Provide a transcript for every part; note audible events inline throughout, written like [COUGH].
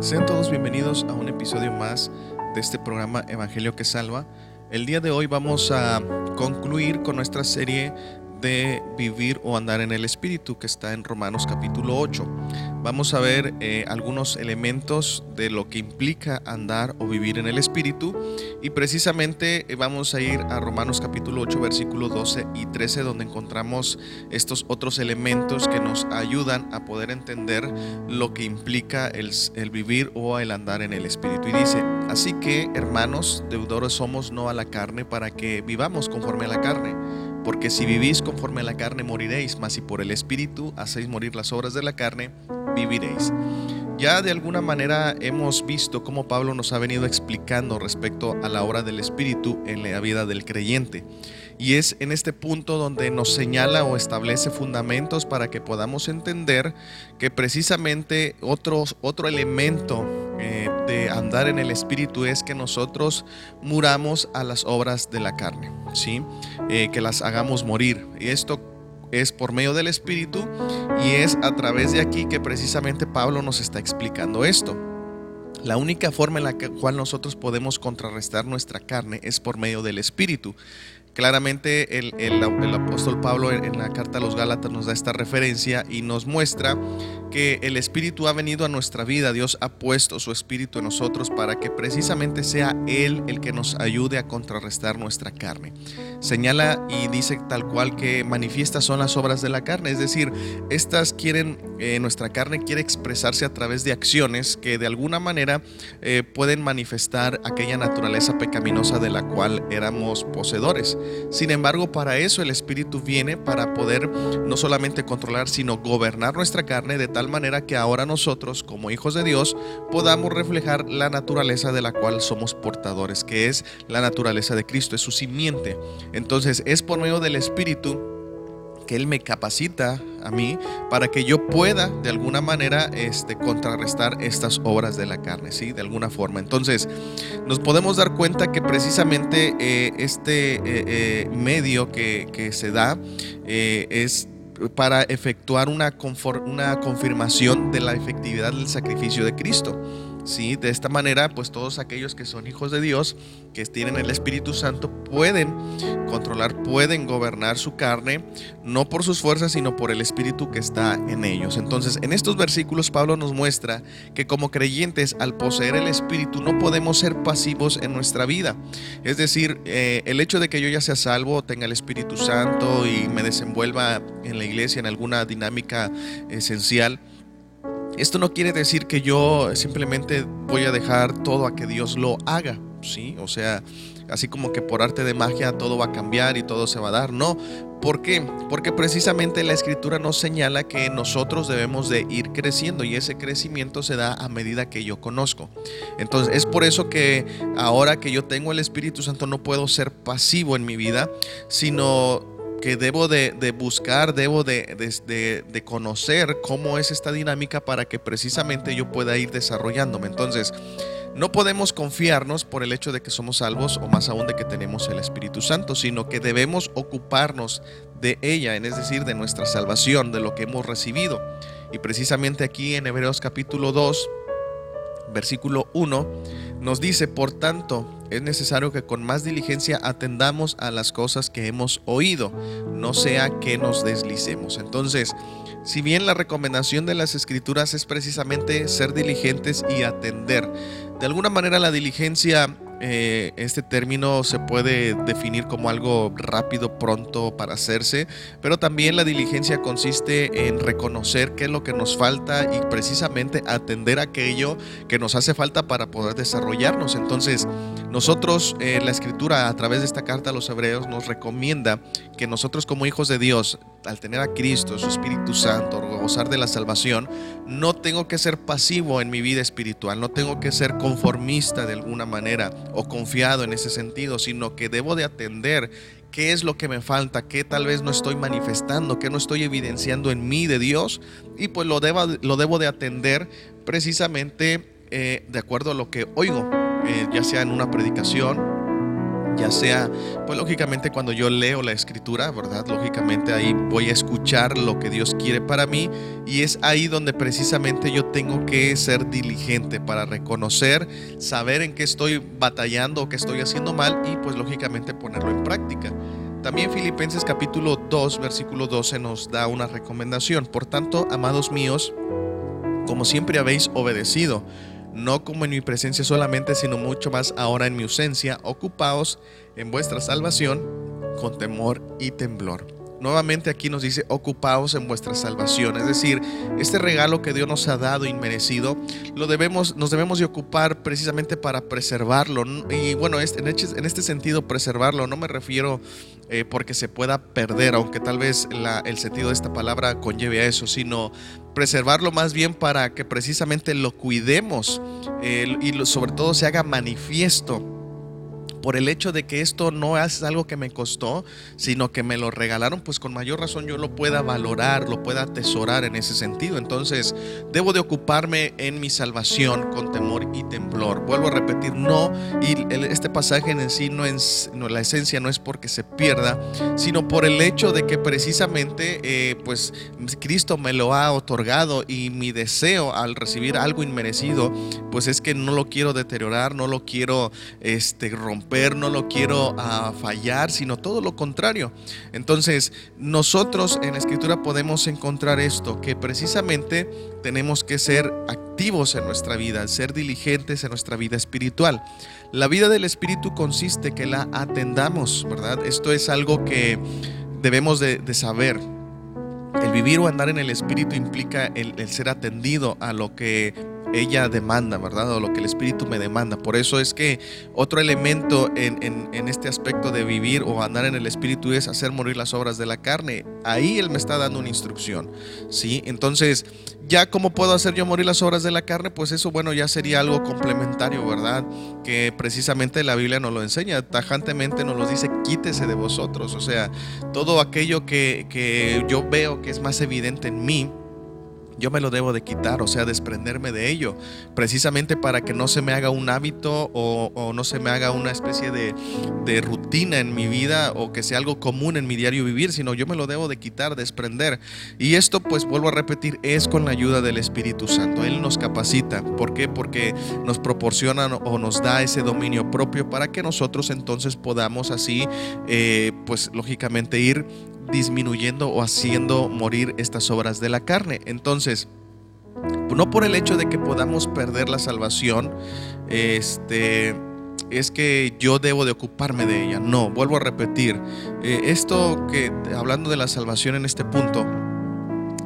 Sean todos bienvenidos a un episodio más de este programa Evangelio que Salva. El día de hoy vamos a concluir con nuestra serie de vivir o andar en el Espíritu que está en Romanos capítulo 8. Vamos a ver eh, algunos elementos de lo que implica andar o vivir en el Espíritu y precisamente eh, vamos a ir a Romanos capítulo 8 versículos 12 y 13 donde encontramos estos otros elementos que nos ayudan a poder entender lo que implica el vivir o el andar en el Espíritu. Y dice, así que hermanos, deudores somos no a la carne para que vivamos conforme a la carne porque si vivís conforme a la carne moriréis, mas si por el Espíritu hacéis morir las obras de la carne, viviréis. Ya de alguna manera hemos visto cómo Pablo nos ha venido explicando respecto a la obra del Espíritu en la vida del creyente. Y es en este punto donde nos señala o establece fundamentos para que podamos entender que precisamente otros, otro elemento eh, de andar en el Espíritu es que nosotros muramos a las obras de la carne, ¿sí? Eh, que las hagamos morir. Y esto es por medio del Espíritu y es a través de aquí que precisamente Pablo nos está explicando esto. La única forma en la cual nosotros podemos contrarrestar nuestra carne es por medio del Espíritu. Claramente el, el, apóstol Pablo en, la carta a los Gálatas nos da esta referencia y nos muestra que el Espíritu ha venido a nuestra vida, Dios ha puesto su Espíritu en nosotros para que precisamente sea Él el que nos ayude a contrarrestar nuestra carne. Señala y dice tal cual que manifiestas son las obras de la carne, es decir, estas quieren, eh, nuestra carne quiere expresarse a través de acciones que de alguna manera eh, pueden manifestar aquella naturaleza pecaminosa de la cual éramos poseedores. Sin embargo, para eso el Espíritu viene para poder no solamente controlar, sino gobernar nuestra carne de tal manera que ahora nosotros, como hijos de Dios, podamos reflejar la naturaleza de la cual somos portadores, que es la naturaleza de Cristo, es su simiente. Entonces, es por medio del Espíritu que Él me capacita a mí para que yo pueda de alguna manera este, contrarrestar estas obras de la carne, ¿sí? De alguna forma. Entonces, nos podemos dar cuenta que precisamente eh, este eh, eh, medio que, que, se da es para efectuar una, una confirmación de la efectividad del sacrificio de Cristo. ¿Sí? De esta manera, pues todos aquellos que son hijos de Dios, que tienen el Espíritu Santo, pueden controlar, pueden gobernar su carne, no por sus fuerzas, sino por el Espíritu que está en ellos. Entonces, en estos versículos Pablo nos muestra que como creyentes, al poseer el Espíritu, no podemos ser pasivos en nuestra vida. Es decir, eh, el hecho de que yo ya sea salvo, tenga el Espíritu Santo y me desenvuelva en la iglesia en alguna dinámica esencial, esto no quiere decir que yo simplemente voy a dejar todo a que Dios lo haga, ¿sí? O sea, así como que por arte de magia todo va a cambiar y todo se va a dar. No, ¿por qué? Porque precisamente la escritura nos señala que nosotros debemos de ir creciendo y ese crecimiento se da a medida que yo conozco. Entonces es por eso que ahora que yo tengo el Espíritu Santo no puedo ser pasivo en mi vida, sino que debo de, buscar, debo de, de, conocer cómo es esta dinámica para que precisamente yo pueda ir desarrollándome. Entonces, no podemos confiarnos por el hecho de que somos salvos o más aún de que tenemos el Espíritu Santo, sino que debemos ocuparnos de ella, es decir, de nuestra salvación, de lo que hemos recibido. Y precisamente aquí en Hebreos capítulo 2, versículo 1, nos dice, por tanto, es necesario que con más diligencia atendamos a las cosas que hemos oído, no sea que nos deslicemos. Entonces, si bien la recomendación de las escrituras es precisamente ser diligentes y atender, de alguna manera la diligencia eh, este término se puede definir como algo rápido, pronto para hacerse, pero también la diligencia consiste en reconocer qué es lo que nos falta y precisamente atender aquello que nos hace falta para poder desarrollarnos. Entonces, nosotros, eh, la escritura a través de esta carta a los hebreos nos recomienda que nosotros como hijos de Dios, al tener a Cristo, su Espíritu Santo, gozar de la salvación, no tengo que ser pasivo en mi vida espiritual, no tengo que ser conformista de alguna manera o confiado en ese sentido, sino que debo de atender qué es lo que me falta, qué tal vez no estoy manifestando, qué no estoy evidenciando en mí de Dios y pues lo debo, lo debo de atender precisamente eh, de acuerdo a lo que oigo, eh, ya sea en una predicación, ya sea, pues lógicamente cuando yo leo la escritura, ¿verdad? Lógicamente ahí voy a escuchar lo que Dios quiere para mí y es ahí donde precisamente yo tengo que ser diligente para reconocer, saber en qué estoy batallando o qué estoy haciendo mal y pues lógicamente ponerlo en práctica. También Filipenses capítulo 2, versículo 12 nos da una recomendación. Por tanto, amados míos, como siempre habéis obedecido, no como en mi presencia solamente, sino mucho más ahora en mi ausencia, ocupaos en vuestra salvación con temor y temblor. Nuevamente aquí nos dice, ocupaos en vuestra salvación. Es decir, este regalo que Dios nos ha dado inmerecido, lo debemos, nos debemos de ocupar precisamente para preservarlo. Y bueno, en este sentido, preservarlo, no me refiero eh, porque se pueda perder, aunque tal vez el sentido de esta palabra conlleve a eso, sino preservarlo más bien para que precisamente lo cuidemos y sobre todo se haga manifiesto por el hecho de que esto no es algo que me costó, sino que me lo regalaron, pues con mayor razón yo lo pueda valorar, lo pueda atesorar en ese sentido. Entonces, debo de ocuparme en mi salvación con temor y temblor. Vuelvo a repetir, no, y este pasaje en sí no es, no, la esencia no es porque se pierda, sino por el hecho de que precisamente, eh, pues Cristo me lo ha otorgado y mi deseo al recibir algo inmerecido, pues es que no lo quiero deteriorar, no lo quiero este, romper no lo quiero ah, fallar, sino todo lo contrario. Entonces, nosotros en la escritura podemos encontrar esto, que precisamente tenemos que ser activos en nuestra vida, ser diligentes en nuestra vida espiritual. La vida del espíritu consiste que la atendamos, ¿verdad? Esto es algo que debemos de, saber. El vivir o andar en el espíritu implica el ser atendido a lo que ella demanda, ¿verdad? O lo que el Espíritu me demanda. Por eso es que otro elemento en, este aspecto de vivir o andar en el Espíritu es hacer morir las obras de la carne. Ahí Él me está dando una instrucción, ¿sí? Entonces, ya cómo puedo hacer yo morir las obras de la carne, pues eso, bueno, ya sería algo complementario, ¿verdad? Que precisamente la Biblia nos lo enseña, tajantemente nos lo dice, quítese de vosotros. O sea, todo aquello que, que yo veo que es más evidente en mí, yo me lo debo de quitar, o sea, desprenderme de ello, precisamente para que no se me haga un hábito o, no se me haga una especie de, rutina en mi vida o que sea algo común en mi diario vivir, sino yo me lo debo de quitar, desprender. Y esto, pues vuelvo a repetir, es con la ayuda del Espíritu Santo. Él nos capacita. ¿Por qué? Porque nos proporciona o nos da ese dominio propio para que nosotros entonces podamos así, eh, pues lógicamente ir disminuyendo o haciendo morir estas obras de la carne. Entonces, no por el hecho de que podamos perder la salvación, este es que yo debo de ocuparme de ella. No, vuelvo a repetir, eh, esto que hablando de la salvación en este punto,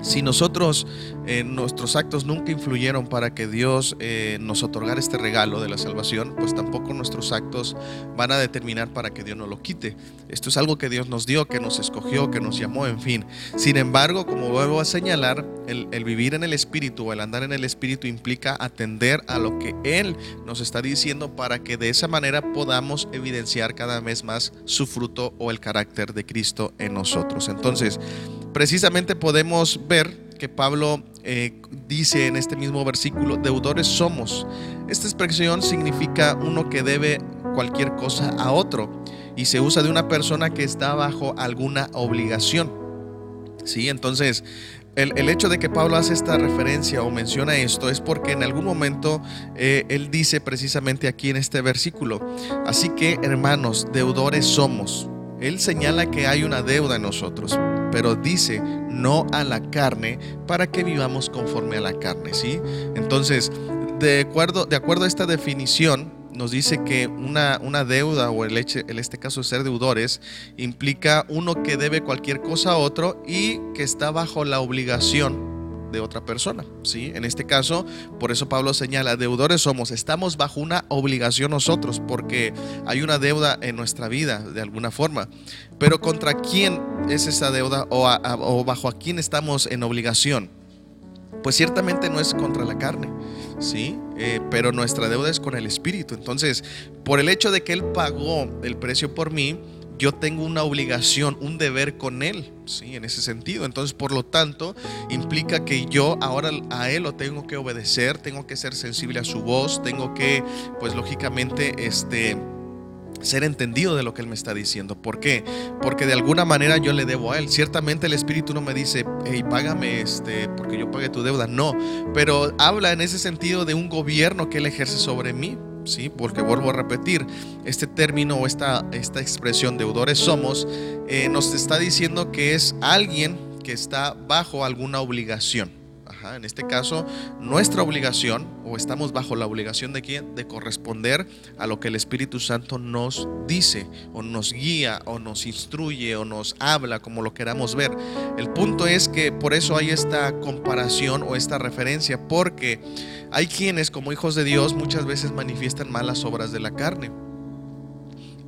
si nosotros, eh, nuestros actos nunca influyeron para que Dios eh, nos otorgara este regalo de la salvación, pues tampoco nuestros actos van a determinar para que Dios nos lo quite. Esto es algo que Dios nos dio, que nos escogió, que nos llamó, en fin. Sin embargo, como vuelvo a señalar, el, el vivir en el Espíritu o el andar en el Espíritu implica atender a lo que Él nos está diciendo para que de esa manera podamos evidenciar cada vez más su fruto o el carácter de Cristo en nosotros. Entonces, precisamente podemos ver que Pablo eh, dice en este mismo versículo, deudores somos. Esta expresión significa uno que debe cualquier cosa a otro y se usa de una persona que está bajo alguna obligación. ¿Sí? Entonces, el, hecho de que Pablo hace esta referencia o menciona esto es porque en algún momento eh, él dice precisamente aquí en este versículo, así que hermanos, deudores somos. Él señala que hay una deuda en nosotros, pero dice no a la carne para que vivamos conforme a la carne, ¿sí? Entonces, de acuerdo, de acuerdo a esta definición, nos dice que una, una deuda o el, hecho, en este caso ser deudores implica uno que debe cualquier cosa a otro y que está bajo la obligación de otra persona. ¿sí? En este caso, por eso Pablo señala, deudores somos, estamos bajo una obligación nosotros, porque hay una deuda en nuestra vida, de alguna forma. Pero ¿contra quién es esa deuda o, bajo a quién estamos en obligación? Pues ciertamente no es contra la carne, ¿sí? Eh, pero nuestra deuda es con el Espíritu. Entonces, por el hecho de que Él pagó el precio por mí, yo tengo una obligación, un deber con Él, ¿sí? En ese sentido. Entonces, por lo tanto, implica que yo ahora a Él lo tengo que obedecer, tengo que ser sensible a su voz, tengo que, pues lógicamente, este ser entendido de lo que Él me está diciendo. ¿Por qué? Porque de alguna manera yo le debo a Él. Ciertamente el Espíritu no me dice, hey, págame este, porque yo pague tu deuda. No, pero habla en ese sentido de un gobierno que Él ejerce sobre mí. Sí, porque vuelvo a repetir, este término o esta, esta expresión deudores somos, eh, nos está diciendo que es alguien que está bajo alguna obligación en este caso, nuestra obligación, o estamos bajo la obligación de quién? De corresponder a lo que el Espíritu Santo nos dice, o nos guía, o nos instruye, o nos habla, como lo queramos ver. El punto es que por eso hay esta comparación o esta referencia, porque hay quienes como hijos de Dios muchas veces manifiestan malas obras de la carne.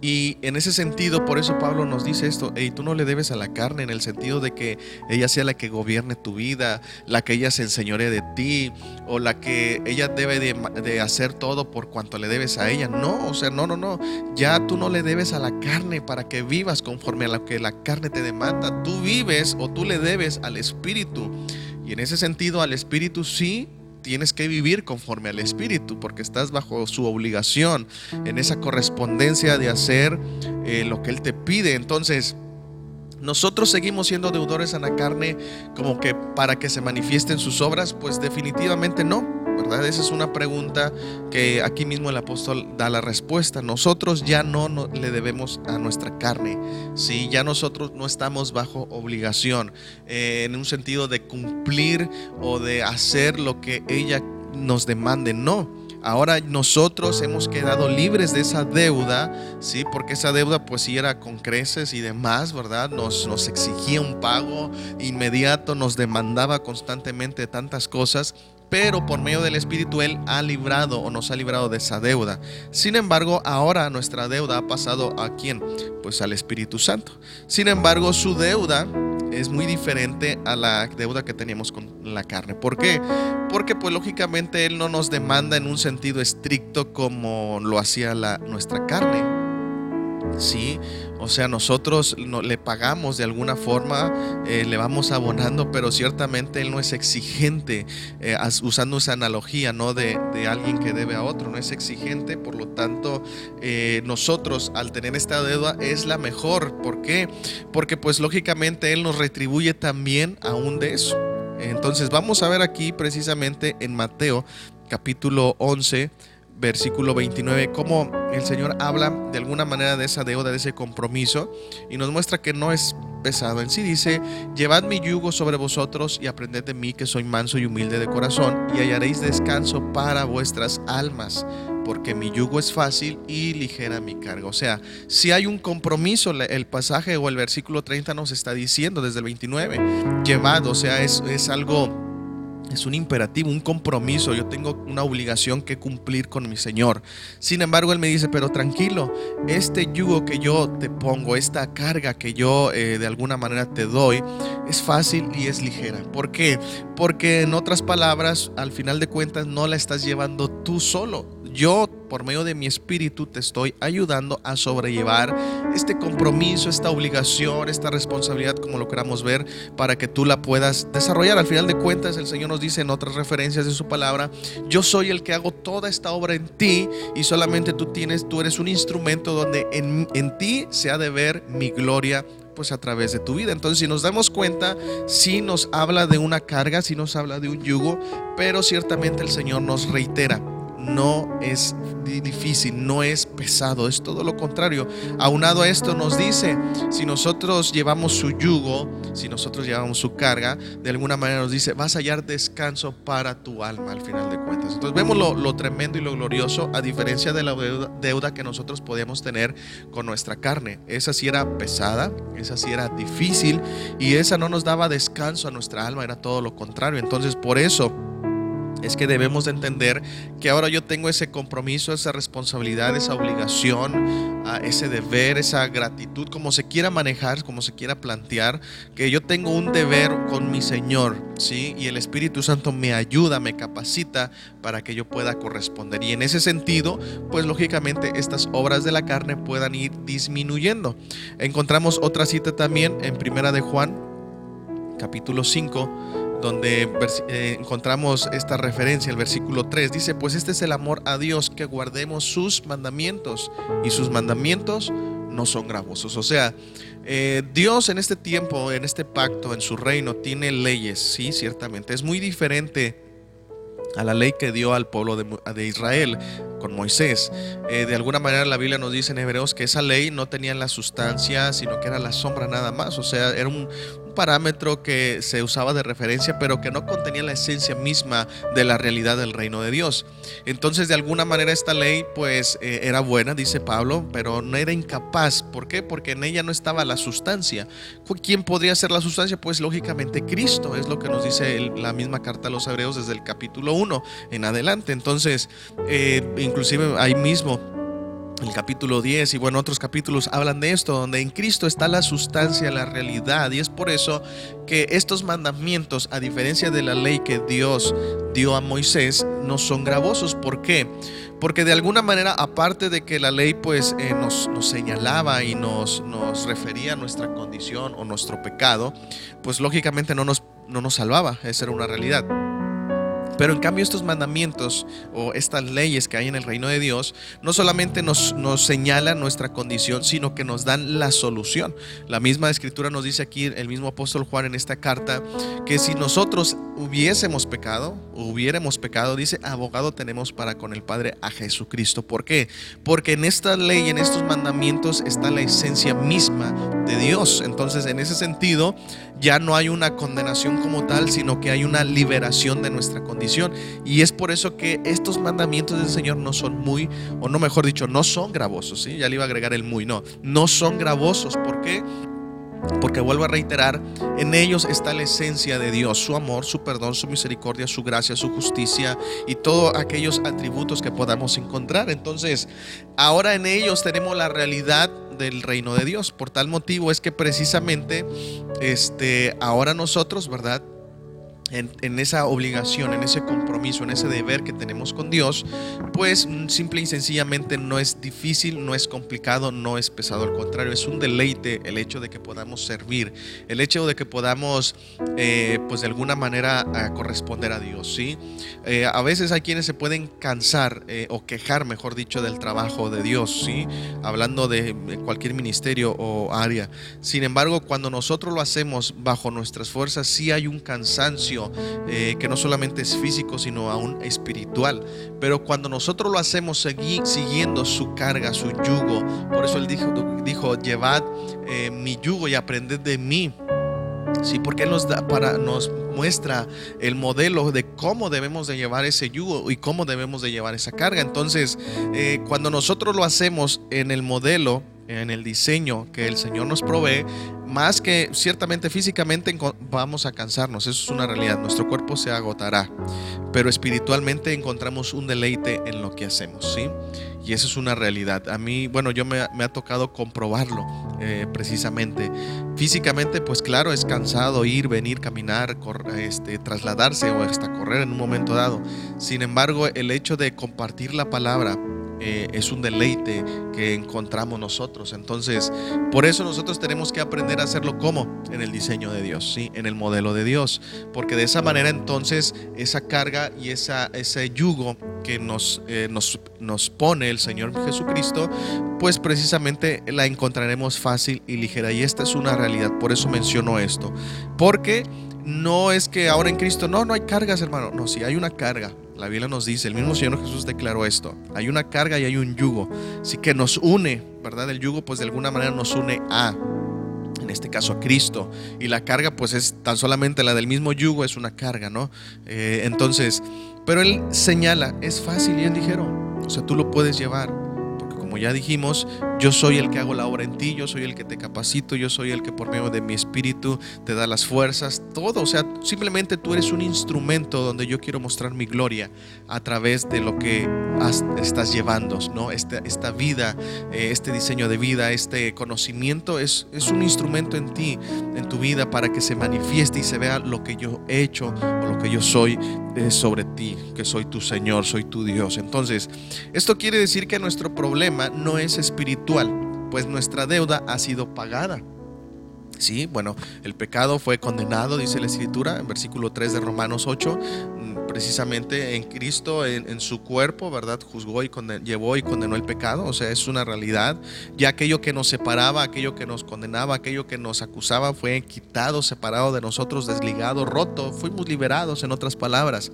Y en ese sentido, por eso Pablo nos dice esto, y tú no le debes a la carne en el sentido de que ella sea la que gobierne tu vida, la que ella se enseñore de ti, o la que ella debe de, hacer todo por cuanto le debes a ella. No, o sea, no, no, no. Ya tú no le debes a la carne para que vivas conforme a lo que la carne te demanda. Tú vives o tú le debes al Espíritu. Y en ese sentido, al Espíritu sí tienes que vivir conforme al Espíritu, porque estás bajo su obligación en esa correspondencia de hacer eh, lo que Él te pide. Entonces, nosotros seguimos siendo deudores a la carne como que para que se manifiesten sus obras, pues definitivamente no. ¿Verdad? Esa es una pregunta que aquí mismo el apóstol da la respuesta. Nosotros ya no, le debemos a nuestra carne, ¿sí? ya nosotros no estamos bajo obligación eh, en un sentido de cumplir o de hacer lo que ella nos demande, no. Ahora nosotros hemos quedado libres de esa deuda, ¿sí? Porque esa deuda pues sí era con creces y demás, ¿verdad? Nos, nos exigía un pago inmediato, nos demandaba constantemente tantas cosas pero por medio del Espíritu Él ha librado o nos ha librado de esa deuda. Sin embargo, ahora nuestra deuda ha pasado a quién? Pues al Espíritu Santo. Sin embargo, su deuda es muy diferente a la deuda que teníamos con la carne. ¿Por qué? Porque pues lógicamente Él no nos demanda en un sentido estricto como lo hacía la, nuestra carne. Sí, o sea, nosotros no, le pagamos de alguna forma, eh, le vamos abonando, pero ciertamente Él no es exigente, eh, usando esa analogía, ¿no? De, alguien que debe a otro, no es exigente, por lo tanto, eh, nosotros al tener esta deuda es la mejor. ¿Por qué? Porque pues lógicamente Él nos retribuye también aún de eso. Entonces vamos a ver aquí precisamente en Mateo capítulo 11 versículo 29, cómo el Señor habla de alguna manera de esa deuda, de ese compromiso, y nos muestra que no es pesado en sí. Dice, llevad mi yugo sobre vosotros y aprended de mí que soy manso y humilde de corazón, y hallaréis descanso para vuestras almas, porque mi yugo es fácil y ligera mi carga. O sea, si hay un compromiso, el pasaje o el versículo 30 nos está diciendo desde el 29, llevad, o sea, es, es algo es un imperativo, un compromiso. Yo tengo una obligación que cumplir con mi Señor. Sin embargo, Él me dice, pero tranquilo, este yugo que yo te pongo, esta carga que yo eh, de alguna manera te doy, es fácil y es ligera. ¿Por qué? Porque en otras palabras, al final de cuentas, no la estás llevando tú solo yo por medio de mi espíritu te estoy ayudando a sobrellevar este compromiso, esta obligación, esta responsabilidad, como lo queramos ver, para que tú la puedas desarrollar. Al final de cuentas, el Señor nos dice en otras referencias de su palabra, yo soy el que hago toda esta obra en ti y solamente tú tienes, tú eres un instrumento donde en, en ti se ha de ver mi gloria pues a través de tu vida. Entonces, si nos damos cuenta, sí nos habla de una carga, sí nos habla de un yugo, pero ciertamente el Señor nos reitera, no es difícil, no es pesado, es todo lo contrario. Aunado a esto nos dice, si nosotros llevamos su yugo, si nosotros llevamos su carga, de alguna manera nos dice, vas a hallar descanso para tu alma al final de cuentas. Entonces vemos lo, tremendo y lo glorioso, a diferencia de la deuda, deuda que nosotros podíamos tener con nuestra carne. Esa sí era pesada, esa sí era difícil y esa no nos daba descanso a nuestra alma, era todo lo contrario. Entonces por eso es que debemos de entender que ahora yo tengo ese compromiso, esa responsabilidad, esa obligación, ah, ese deber, esa gratitud, como se quiera manejar, como se quiera plantear, que yo tengo un deber con mi Señor, ¿sí? Y el Espíritu Santo me ayuda, me capacita para que yo pueda corresponder. Y en ese sentido, pues lógicamente estas obras de la carne puedan ir disminuyendo. Encontramos otra cita también en Primera de Juan, capítulo 5 donde eh, encontramos esta referencia, el versículo 3, dice, pues este es el amor a Dios, que guardemos sus mandamientos y sus mandamientos no son gravosos. O sea, eh, Dios en este tiempo, en este pacto, en su reino, tiene leyes, sí, ciertamente. Es muy diferente a la ley que dio al pueblo de, Israel con Moisés. Eh, de alguna manera la Biblia nos dice en Hebreos que esa ley no tenía la sustancia, sino que era la sombra nada más. O sea, era un, parámetro que se usaba de referencia, pero que no contenía la esencia misma de la realidad del reino de Dios. Entonces, de alguna manera esta ley pues eh, era buena, dice Pablo, pero no era incapaz. ¿Por qué? Porque en ella no estaba la sustancia. ¿Quién podría ser la sustancia? Pues lógicamente Cristo, es lo que nos dice la misma carta a los hebreos desde el capítulo 1 en adelante. Entonces, eh, inclusive ahí mismo el capítulo 10 y bueno, otros capítulos hablan de esto, donde en Cristo está la sustancia, la realidad. Y es por eso que estos mandamientos, a diferencia de la ley que Dios dio a Moisés, no son gravosos. ¿Por qué? Porque de alguna manera, aparte de que la ley pues eh, nos, nos, señalaba y nos, nos refería a nuestra condición o nuestro pecado, pues lógicamente no nos, no nos salvaba. Esa era una realidad. Pero en cambio estos mandamientos o estas leyes que hay en el reino de Dios no solamente nos, nos señalan nuestra condición, sino que nos dan la solución. La misma escritura nos dice aquí el mismo apóstol Juan en esta carta que si nosotros hubiésemos pecado, hubiéramos pecado, dice, abogado tenemos para con el Padre a Jesucristo. ¿Por qué? Porque en esta ley, en estos mandamientos está la esencia misma de Dios. Entonces, en ese sentido, ya no hay una condenación como tal, sino que hay una liberación de nuestra condición. Y es por eso que estos mandamientos del Señor no son muy, o no mejor dicho, no son gravosos. Ya le iba a agregar el muy, no, no son gravosos. ¿Por qué? Porque vuelvo a reiterar, en ellos está la esencia de Dios, su amor, su perdón, su misericordia, su gracia, su justicia y todos aquellos atributos que podamos encontrar. Entonces, ahora en ellos tenemos la realidad del reino de Dios. Por tal motivo es que precisamente este ahora nosotros, ¿verdad? En, esa obligación, en ese compromiso, en ese deber que tenemos con Dios, pues mm, simple y sencillamente no es difícil, no es complicado, no es pesado, al contrario, es un deleite el hecho de que podamos servir, el hecho de que podamos, eh, pues de alguna manera, corresponder a Dios, ¿sí? Eh, a veces hay quienes se pueden cansar eh, o quejar, mejor dicho, del trabajo de Dios, ¿sí? Hablando de cualquier ministerio o área. Sin embargo, cuando nosotros lo hacemos bajo nuestras fuerzas, sí hay un cansancio eh, que no solamente es físico, sino aún espiritual. Pero cuando nosotros lo hacemos siguiendo su carga, su yugo, por eso él dijo, dijo llevad eh, mi yugo y aprended de mí. Sí, porque nos da para nos muestra el modelo de cómo debemos de llevar ese yugo y cómo debemos de llevar esa carga. Entonces, eh, cuando nosotros lo hacemos en el modelo, en el diseño que el Señor nos provee, más que ciertamente físicamente vamos a cansarnos, eso es una realidad, nuestro cuerpo se agotará, pero espiritualmente encontramos un deleite en lo que hacemos, ¿sí? Y eso es una realidad. A mí, bueno, yo me, ha tocado comprobarlo eh, precisamente. Físicamente, pues claro, es cansado ir, venir, caminar, este, trasladarse o hasta correr en un momento dado. Sin embargo, el hecho de compartir la palabra, eh, es un deleite que encontramos nosotros. Entonces, por eso nosotros tenemos que aprender a hacerlo como en el diseño de Dios, ¿sí? en el modelo de Dios. Porque de esa manera entonces esa carga y esa, ese yugo que nos, eh, nos, nos pone el Señor Jesucristo, pues precisamente la encontraremos fácil y ligera. Y esta es una realidad. Por eso menciono esto. Porque no es que ahora en Cristo, no, no hay cargas, hermano. No, sí hay una carga. La Biblia nos dice, el mismo Señor Jesús declaró esto. Hay una carga y hay un yugo. Así que nos une, ¿verdad? El yugo pues de alguna manera nos une a, en este caso a Cristo. Y la carga pues es tan solamente la del mismo yugo, es una carga, ¿no? Eh, entonces, pero Él señala, es fácil y es ligero. O sea, tú lo puedes llevar como ya dijimos, yo soy el que hago la obra en ti, yo soy el que te capacito, yo soy el que por medio de mi espíritu te da las fuerzas, todo. O sea, simplemente tú eres un instrumento donde yo quiero mostrar mi gloria a través de lo que estás llevando, ¿no? Esta, esta vida, eh, este diseño de vida, este conocimiento es, es un instrumento en ti, en tu vida, para que se manifieste y se vea lo que yo he hecho o lo que yo soy sobre ti, que soy tu Señor, soy tu Dios. Entonces, esto quiere decir que nuestro problema no es espiritual, pues nuestra deuda ha sido pagada. Sí, bueno, el pecado fue condenado, dice la Escritura, en versículo 3 de Romanos 8, mm, precisamente en Cristo, en, su cuerpo, ¿verdad? Juzgó y llevó y condenó el pecado, o sea, es una realidad. Ya aquello que nos separaba, aquello que nos condenaba, aquello que nos acusaba, fue quitado, separado de nosotros, desligado, roto, fuimos liberados, en otras palabras.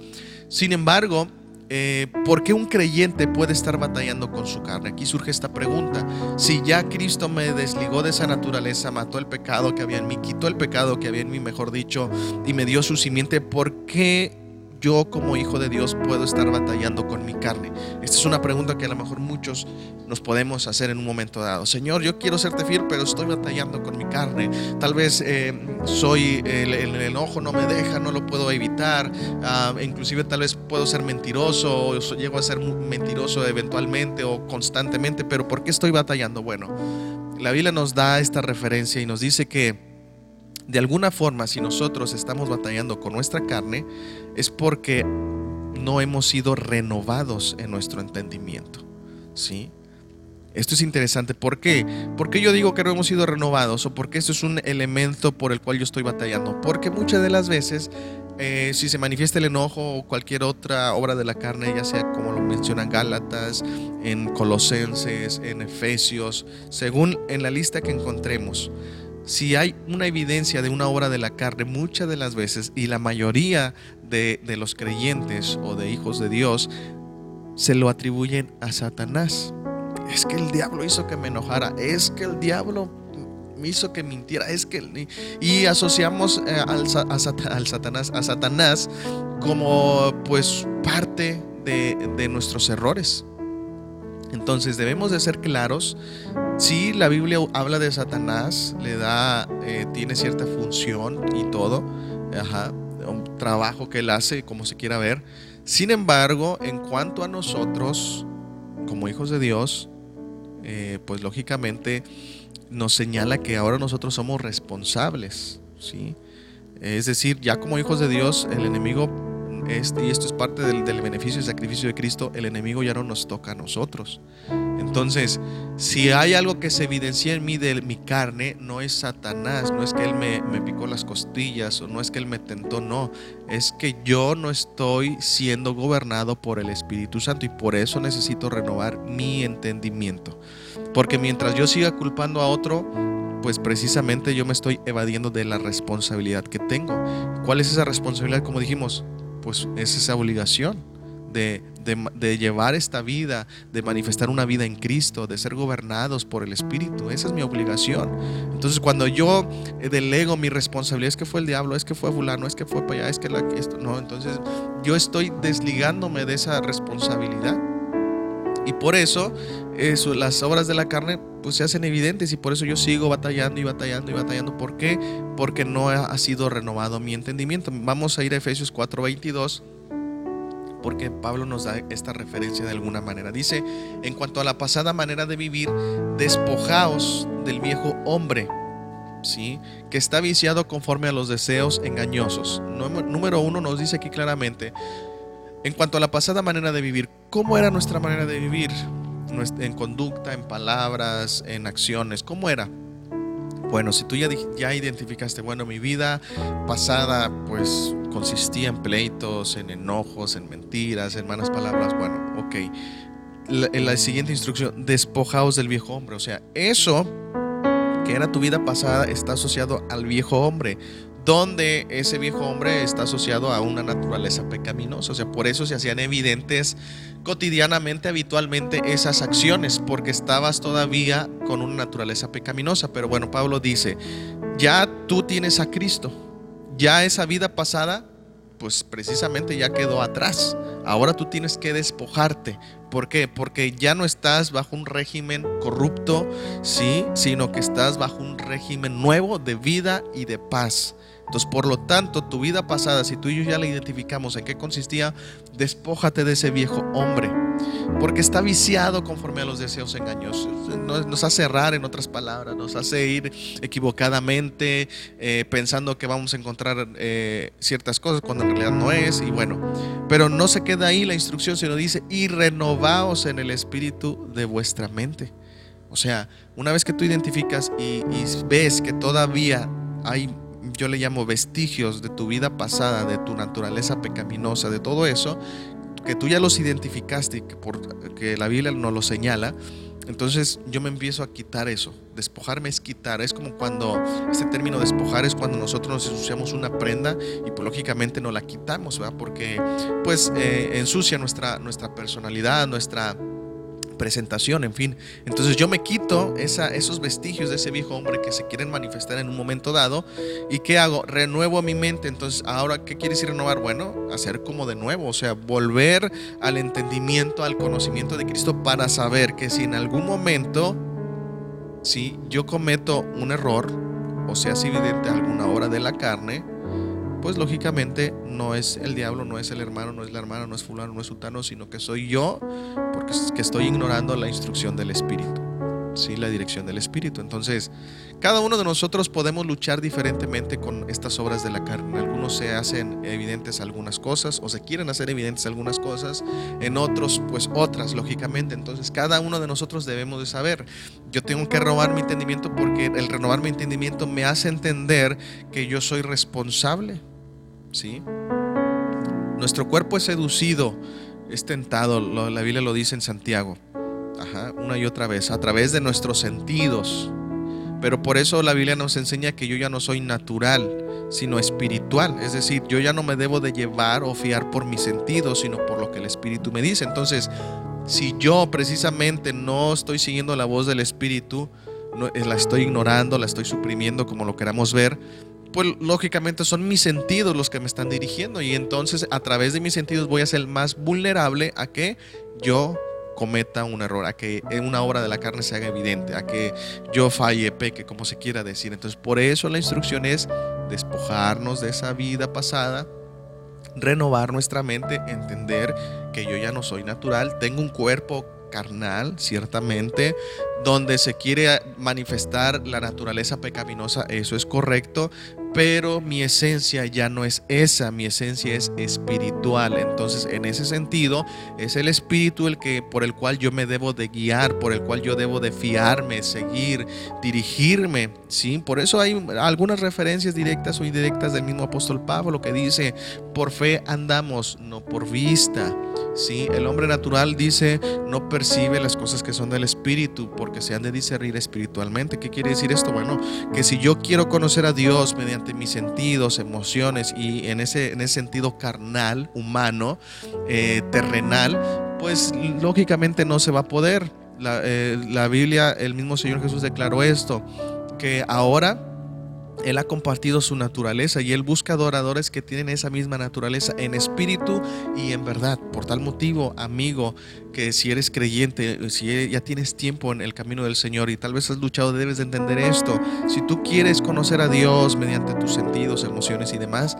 Sin embargo, eh, ¿por qué un creyente puede estar batallando con su carne? Aquí surge esta pregunta. Si ya Cristo me desligó de esa naturaleza, mató el pecado que había en mí, quitó el pecado que había en mí, mejor dicho, y me dio su simiente, ¿por qué yo como hijo de Dios puedo estar batallando con mi carne? Esta es una pregunta que a lo mejor muchos nos podemos hacer en un momento dado. Señor, yo quiero serte fiel, pero estoy batallando con mi carne. Tal vez eh, soy el, enojo no me deja, no lo puedo evitar. Ah, inclusive tal vez puedo ser mentiroso o llego a ser mentiroso eventualmente o constantemente, pero ¿por qué estoy batallando? Bueno, la Biblia nos da esta referencia y nos dice que de alguna forma, si nosotros estamos batallando con nuestra carne, es porque no hemos sido renovados en nuestro entendimiento. ¿Sí? Esto es interesante. ¿Por qué? ¿Por qué yo digo que no hemos sido renovados? ¿O porque esto es un elemento por el cual yo estoy batallando? Porque muchas de las veces, eh, si se manifiesta el enojo o cualquier otra obra de la carne, ya sea como lo mencionan Gálatas, en Colosenses, en Efesios, según en la lista que encontremos, si hay una evidencia de una obra de la carne, muchas de las veces, y la mayoría de, los creyentes o de hijos de Dios, se lo atribuyen a Satanás. Es que el diablo hizo que me enojara, es que el diablo me hizo que mintiera, es que... Y asociamos eh, al, al, Satanás, a Satanás como pues parte de, de nuestros errores. Entonces debemos de ser claros. Si la Biblia habla de Satanás, le da, eh, tiene cierta función y todo, un trabajo que él hace, como se quiera ver. Sin embargo, en cuanto a nosotros, como hijos de Dios, eh, pues lógicamente nos señala que ahora nosotros somos responsables, ¿sí? Es decir, ya como hijos de Dios, el enemigo este, y esto es parte del, beneficio y sacrificio de Cristo, el enemigo ya no nos toca a nosotros. Entonces, si hay algo que se evidencia en mí de mi carne, no es Satanás, no es que él me, me picó las costillas o no es que él me tentó, no, es que yo no estoy siendo gobernado por el Espíritu Santo y por eso necesito renovar mi entendimiento. Porque mientras yo siga culpando a otro, pues precisamente yo me estoy evadiendo de la responsabilidad que tengo. ¿Cuál es esa responsabilidad? Como dijimos, pues es esa obligación de, llevar esta vida, de manifestar una vida en Cristo, de ser gobernados por el Espíritu. Esa es mi obligación. Entonces cuando yo eh, delego mi responsabilidad, es que fue el diablo, es que fue fulano, es que fue para allá, es que la, esto, no, entonces yo estoy desligándome de esa responsabilidad. Y por eso, eso, las obras de la carne pues se hacen evidentes y por eso yo sigo batallando y batallando y batallando. ¿Por qué? Porque no ha sido renovado mi entendimiento. Vamos a ir a Efesios 4:22 porque Pablo nos da esta referencia de alguna manera. Dice, en cuanto a la pasada manera de vivir, despojaos del viejo hombre, ¿sí? que está viciado conforme a los deseos engañosos. Número uno nos dice aquí claramente, en cuanto a la pasada manera de vivir, ¿cómo era nuestra manera de vivir? En conducta, en palabras, en acciones, ¿cómo era? Bueno, si tú ya, ya identificaste, bueno, mi vida pasada pues consistía en pleitos, en enojos, en mentiras, en malas palabras, bueno, ok. en la siguiente instrucción, despojaos del viejo hombre. O sea, eso que era tu vida pasada está asociado al viejo hombre donde ese viejo hombre está asociado a una naturaleza pecaminosa. O sea, por eso se hacían evidentes cotidianamente, habitualmente esas acciones, porque estabas todavía con una naturaleza pecaminosa. Pero bueno, Pablo dice, ya tú tienes a Cristo, ya esa vida pasada, pues precisamente ya quedó atrás. Ahora tú tienes que despojarte. ¿Por qué? Porque ya no estás bajo un régimen corrupto, sí, sino que estás bajo un régimen nuevo de vida y de paz. Entonces, por lo tanto, tu vida pasada, si tú y yo ya la identificamos en qué consistía, despójate de ese viejo hombre, porque está viciado conforme a los deseos engañosos. Nos hace errar, en otras palabras, nos hace ir equivocadamente, eh, pensando que vamos a encontrar eh, ciertas cosas cuando en realidad no es, y bueno, pero no se queda ahí la instrucción, sino dice, y renovaos en el espíritu de vuestra mente. O sea, una vez que tú identificas y ves que todavía hay, yo le llamo vestigios de tu vida pasada, de tu naturaleza pecaminosa, de todo eso, que tú ya los identificaste y que, por, que la Biblia nos lo señala, entonces yo me empiezo a quitar eso. Despojarme es quitar. Es como cuando, este término despojar es cuando nosotros nos ensuciamos una prenda y pues lógicamente no la quitamos, ¿verdad? Porque pues eh, ensucia nuestra, nuestra personalidad, nuestra presentación, en fin. Entonces yo me quito esos vestigios de ese viejo hombre que se quieren manifestar en un momento dado. ¿Y qué hago? Renuevo mi mente. Entonces, ahora, ¿qué quiere decir renovar? Bueno, hacer como de nuevo, o sea, volver al entendimiento, al conocimiento de Cristo para saber que si en algún momento, si yo cometo un error, o sea, si evidente alguna obra de la carne, pues lógicamente no es el diablo, no es el hermano, no es la hermana, no es fulano, no es sultano, sino que soy yo porque que estoy ignorando la instrucción del Espíritu, ¿sí? la dirección del Espíritu. Entonces, cada uno de nosotros podemos luchar diferentemente con estas obras de la carne. algunos se hacen evidentes algunas cosas o se quieren hacer evidentes algunas cosas, en otros pues otras, lógicamente. Entonces, cada uno de nosotros debemos de saber, yo tengo que renovar mi entendimiento porque el renovar mi entendimiento me hace entender que yo soy responsable ¿sí? Nuestro cuerpo es seducido, es tentado, la Biblia lo dice en Santiago, una y otra vez, a través de nuestros sentidos. Pero por eso la Biblia nos enseña que yo ya no soy natural, sino espiritual. Es decir, yo ya no me debo de llevar o fiar por mis sentidos, sino por lo que el Espíritu me dice. Entonces, si yo precisamente no estoy siguiendo la voz del Espíritu, la estoy ignorando, la estoy suprimiendo, como lo queramos ver, pues lógicamente son mis sentidos los que me están dirigiendo y entonces a través de mis sentidos voy a ser más vulnerable a que yo cometa un error, a que una obra de la carne se haga evidente, a que yo falle, peque, como se quiera decir. Entonces por eso la instrucción es despojarnos de esa vida pasada, renovar nuestra mente, entender que yo ya no soy natural, tengo un cuerpo carnal, ciertamente, donde se quiere manifestar la naturaleza pecaminosa, eso es correcto, pero mi esencia ya no es esa, mi esencia es espiritual. Entonces, en ese sentido, es el espíritu el que por el cual yo me debo de guiar, por el cual yo debo de fiarme, seguir, dirigirme, ¿sí? Por eso hay algunas referencias directas o indirectas del mismo apóstol Pablo que dice, "Por fe andamos, no por vista." Sí, el hombre natural dice, no percibe las cosas que son del espíritu porque se han de discernir espiritualmente. ¿Qué quiere decir esto? Bueno, que si yo quiero conocer a Dios mediante mis sentidos, emociones y en ese, en ese sentido carnal, humano, eh, terrenal, pues lógicamente no se va a poder. Eh, la Biblia, el mismo Señor Jesús declaró esto, que ahora él ha compartido su naturaleza y Él busca adoradores que tienen esa misma naturaleza en espíritu y en verdad. Por tal motivo, amigo, que si eres creyente, si ya tienes tiempo en el camino del Señor y tal vez has luchado, debes de entender esto. Si tú quieres conocer a Dios mediante tus sentidos, emociones y demás,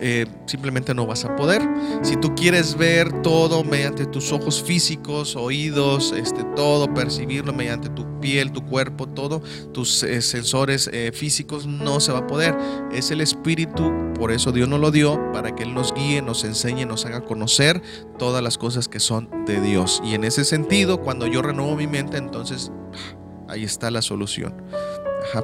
eh, simplemente no vas a poder. Si tú quieres ver todo mediante tus ojos físicos, oídos, este, todo, percibirlo mediante tu piel, tu cuerpo, todo, tus eh, sensores eh, físicos, no se va a poder. Es el Espíritu, por eso Dios nos lo dio, para que Él nos guíe, nos enseñe, nos haga conocer todas las cosas que son de Dios. Y en ese sentido, cuando yo renuevo mi mente, entonces ahí está la solución.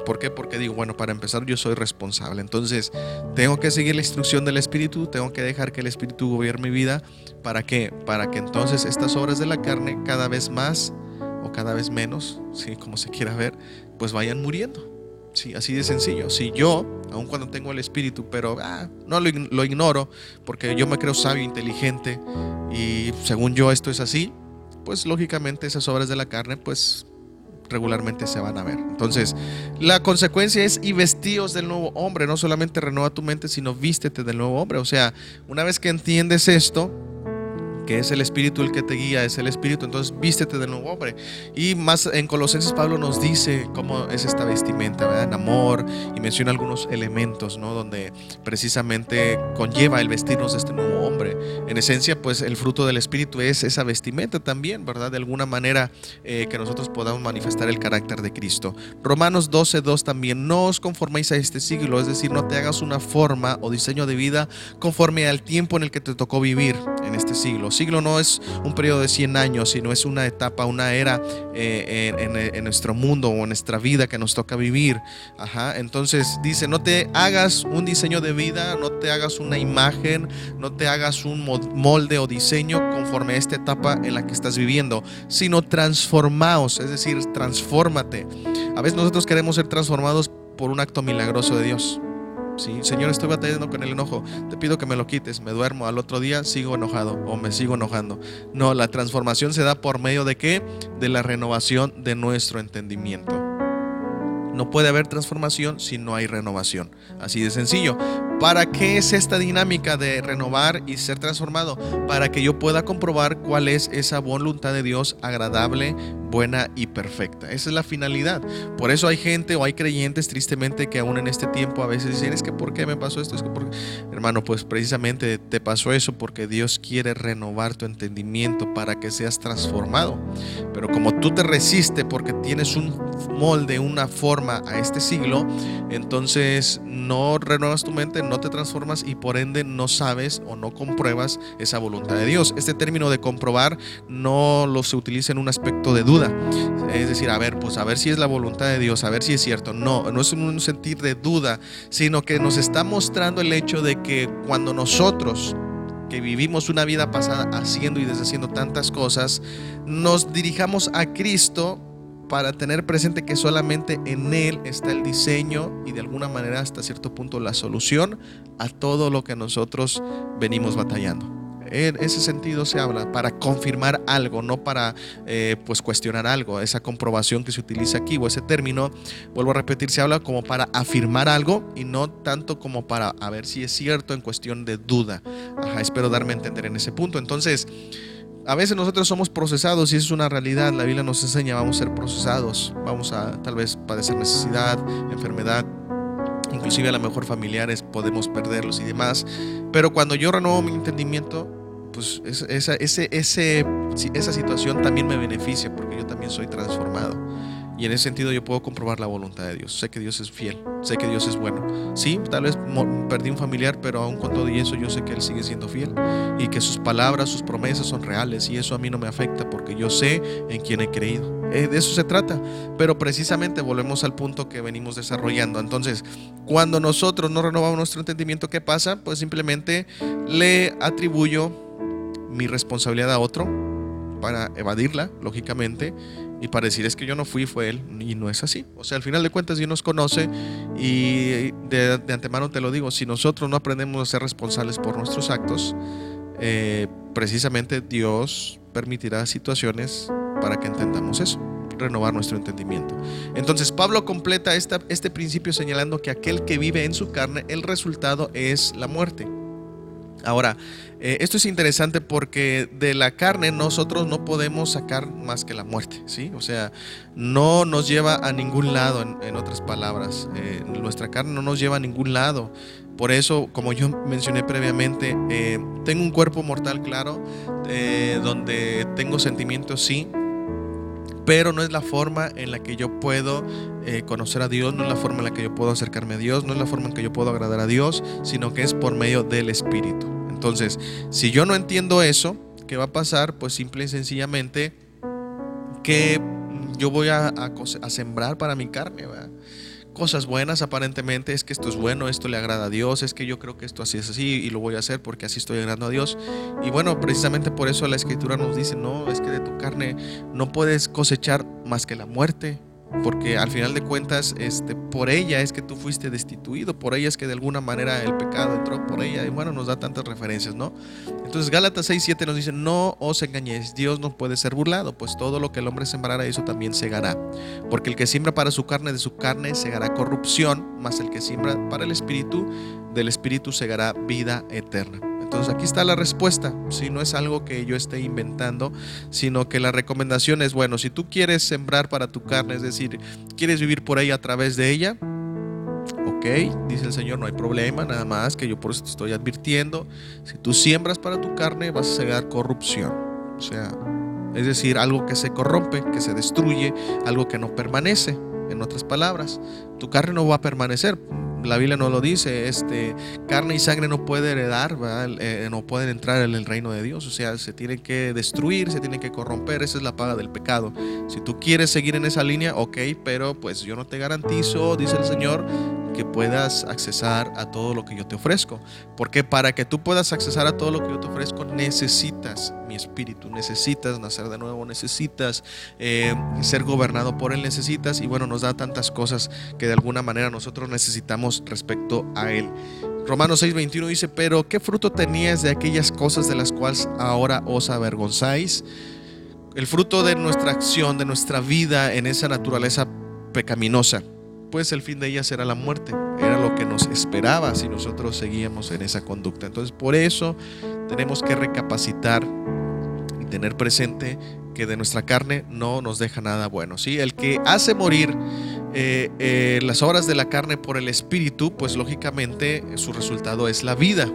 ¿Por qué? Porque digo, bueno, para empezar yo soy responsable. Entonces, tengo que seguir la instrucción del Espíritu, tengo que dejar que el Espíritu gobierne mi vida. ¿Para qué? Para que entonces estas obras de la carne cada vez más o cada vez menos, ¿sí? como se quiera ver, pues vayan muriendo. Sí, así de sencillo. Si yo, aun cuando tengo el Espíritu, pero ah, no lo, lo ignoro porque yo me creo sabio, inteligente y según yo esto es así, pues lógicamente esas obras de la carne pues regularmente se van a ver. Entonces, la consecuencia es y vestíos del nuevo hombre, no solamente renueva tu mente, sino vístete del nuevo hombre. O sea, una vez que entiendes esto, que es el Espíritu el que te guía, es el Espíritu, entonces vístete de nuevo hombre. Y más en Colosenses Pablo nos dice cómo es esta vestimenta, ¿verdad? En amor, y menciona algunos elementos, ¿no? Donde precisamente conlleva el vestirnos de este nuevo hombre. en esencia, pues el fruto del Espíritu es esa vestimenta también, ¿verdad? De alguna manera eh, que nosotros podamos manifestar el carácter de Cristo. Romanos 12, 2 también, no os conforméis a este siglo, es decir, no te hagas una forma o diseño de vida conforme al tiempo en el que te tocó vivir en este siglo. Siglo no es un periodo de 100 años, sino es una etapa, una era eh, en, nuestro mundo o en nuestra vida que nos toca vivir. Ajá. Entonces dice, no te hagas un diseño de vida, no te hagas una imagen, no te hagas un molde o diseño conforme a esta etapa en la que estás viviendo, sino transformaos, es decir, transfórmate. A veces nosotros queremos ser transformados por un acto milagroso de Dios. Sí, Señor, estoy batallando con el enojo. Te pido que me lo quites. Me duermo. Al otro día sigo enojado o me sigo enojando. No, la transformación se da por medio de qué? De la renovación de nuestro entendimiento. No puede haber transformación si no hay renovación. Así de sencillo. ¿Para qué es esta dinámica de renovar y ser transformado? Para que yo pueda comprobar cuál es esa voluntad de Dios agradable, buena y perfecta. Esa es la finalidad. Por eso hay gente o hay creyentes tristemente que aún en este tiempo a veces dicen, es que ¿por qué me pasó esto? Es que Hermano, pues precisamente te pasó eso porque Dios quiere renovar tu entendimiento para que seas transformado. Pero como tú te resistes porque tienes un molde, una forma a este siglo, entonces no renuevas tu mente, no te transformas y por ende no sabes o no compruebas esa voluntad de Dios. Este término de comprobar no lo se utiliza en un aspecto de duda. Es decir, a ver, pues a ver si es la voluntad de Dios, a ver si es cierto. No, no es un sentir de duda, sino que nos está mostrando el hecho de que cuando nosotros que vivimos una vida pasada haciendo y deshaciendo tantas cosas, nos dirijamos a Cristo para tener presente que solamente en Él está el diseño y de alguna manera hasta cierto punto la solución a todo lo que nosotros venimos batallando. En ese sentido se habla para confirmar algo, no para eh, pues cuestionar algo. Esa comprobación que se utiliza aquí o ese término, vuelvo a repetir, se habla como para afirmar algo y no tanto como para a ver si es cierto en cuestión de duda. Ajá, espero darme a entender en ese punto. Entonces, a veces nosotros somos procesados y eso es una realidad. La Biblia nos enseña, vamos a ser procesados, vamos a tal vez padecer necesidad, enfermedad, inclusive a lo mejor familiares podemos perderlos y demás. Pero cuando yo renuevo mi entendimiento, pues esa, ese, esa situación también me beneficia porque yo también soy transformado. Y en ese sentido yo puedo comprobar la voluntad de Dios. Sé que Dios es fiel, sé que Dios es bueno. Sí, tal vez perdí un familiar, pero aún con todo y eso yo sé que Él sigue siendo fiel y que sus palabras, sus promesas son reales y eso a mí no me afecta porque yo sé en quién he creído. Eh, de eso se trata. Pero precisamente volvemos al punto que venimos desarrollando. Entonces, cuando nosotros no renovamos nuestro entendimiento, ¿qué pasa? Pues simplemente le atribuyo mi responsabilidad a otro para evadirla, lógicamente, y para decir es que yo no fui, fue él, y no es así. O sea, al final de cuentas Dios nos conoce y de, antemano te lo digo, si nosotros no aprendemos a ser responsables por nuestros actos, eh, precisamente Dios permitirá situaciones para que entendamos eso renovar nuestro entendimiento. Entonces Pablo completa este principio señalando que aquel que vive en su carne, el resultado es la muerte. Ahora, eh, esto es interesante porque de la carne nosotros no podemos sacar más que la muerte, ¿sí? O sea, no nos lleva a ningún lado, en, otras palabras. Eh, nuestra carne no nos lleva a ningún lado. Por eso, como yo mencioné previamente, eh, tengo un cuerpo mortal, claro, donde tengo sentimientos, sí, pero no es la forma en la que yo puedo conocer a Dios, no es la forma en la que yo puedo acercarme a Dios, no es la forma en que yo puedo agradar a Dios, sino que es por medio del Espíritu. Entonces, si yo no entiendo eso, ¿qué va a pasar? Pues simple y sencillamente que yo voy a, sembrar para mi carne, cosas buenas aparentemente, es que esto es bueno, esto le agrada a Dios, es que yo creo que esto así es así y lo voy a hacer porque así estoy agradando a Dios. Y bueno, precisamente por eso la escritura nos dice, no, es que de tu carne no puedes cosechar más que la muerte, porque al final de cuentas, este, por ella es que tú fuiste destituido, por ella es que de alguna manera el pecado entró por ella, y bueno, nos da tantas referencias, ¿no? Entonces Gálatas 6, 7 nos dice, no os engañéis, Dios no puede ser burlado, pues todo lo que el hombre sembrara, eso también segará, porque el que siembra para su carne, de su carne segará corrupción, mas el que siembra para el espíritu, del espíritu segará vida eterna. Entonces aquí está la respuesta, si no es algo que yo esté inventando, sino que la recomendación es, bueno, si tú quieres sembrar para tu carne, es decir, quieres vivir por ahí a través de ella, Ok, dice el Señor, no hay problema, nada más que yo por eso te estoy advirtiendo. Si tú siembras para tu carne, vas a cegar corrupción. O sea, es decir, algo que se corrompe, que se destruye, algo que no permanece. En otras palabras, tu carne no va a permanecer la Biblia no lo dice, este, carne y sangre no puede heredar, eh, no pueden entrar en el reino de Dios, o sea, se tienen que destruir, se tienen que corromper, esa es la paga del pecado. Si tú quieres seguir en esa línea, ok, pero pues yo no te garantizo, dice el Señor, que puedas accesar a todo lo que yo te ofrezco. Porque para que tú puedas accesar a todo lo que yo te ofrezco, necesitas mi espíritu, necesitas nacer de nuevo, necesitas eh, ser gobernado por Él, necesitas, y bueno, nos da tantas cosas que de alguna manera nosotros necesitamos respecto a Él. Romanos 6:21 dice, pero ¿qué fruto tenías de aquellas cosas de las cuales ahora os avergonzáis? El fruto de nuestra acción, de nuestra vida en esa naturaleza pecaminosa el fin de ella será la muerte. Era lo que nos esperaba si nosotros seguíamos en esa conducta. Entonces por eso tenemos que recapacitar y tener presente que de nuestra carne no nos deja nada bueno. ¿sí? El que hace morir eh, eh, las obras de la carne por el espíritu, pues lógicamente su resultado es la vida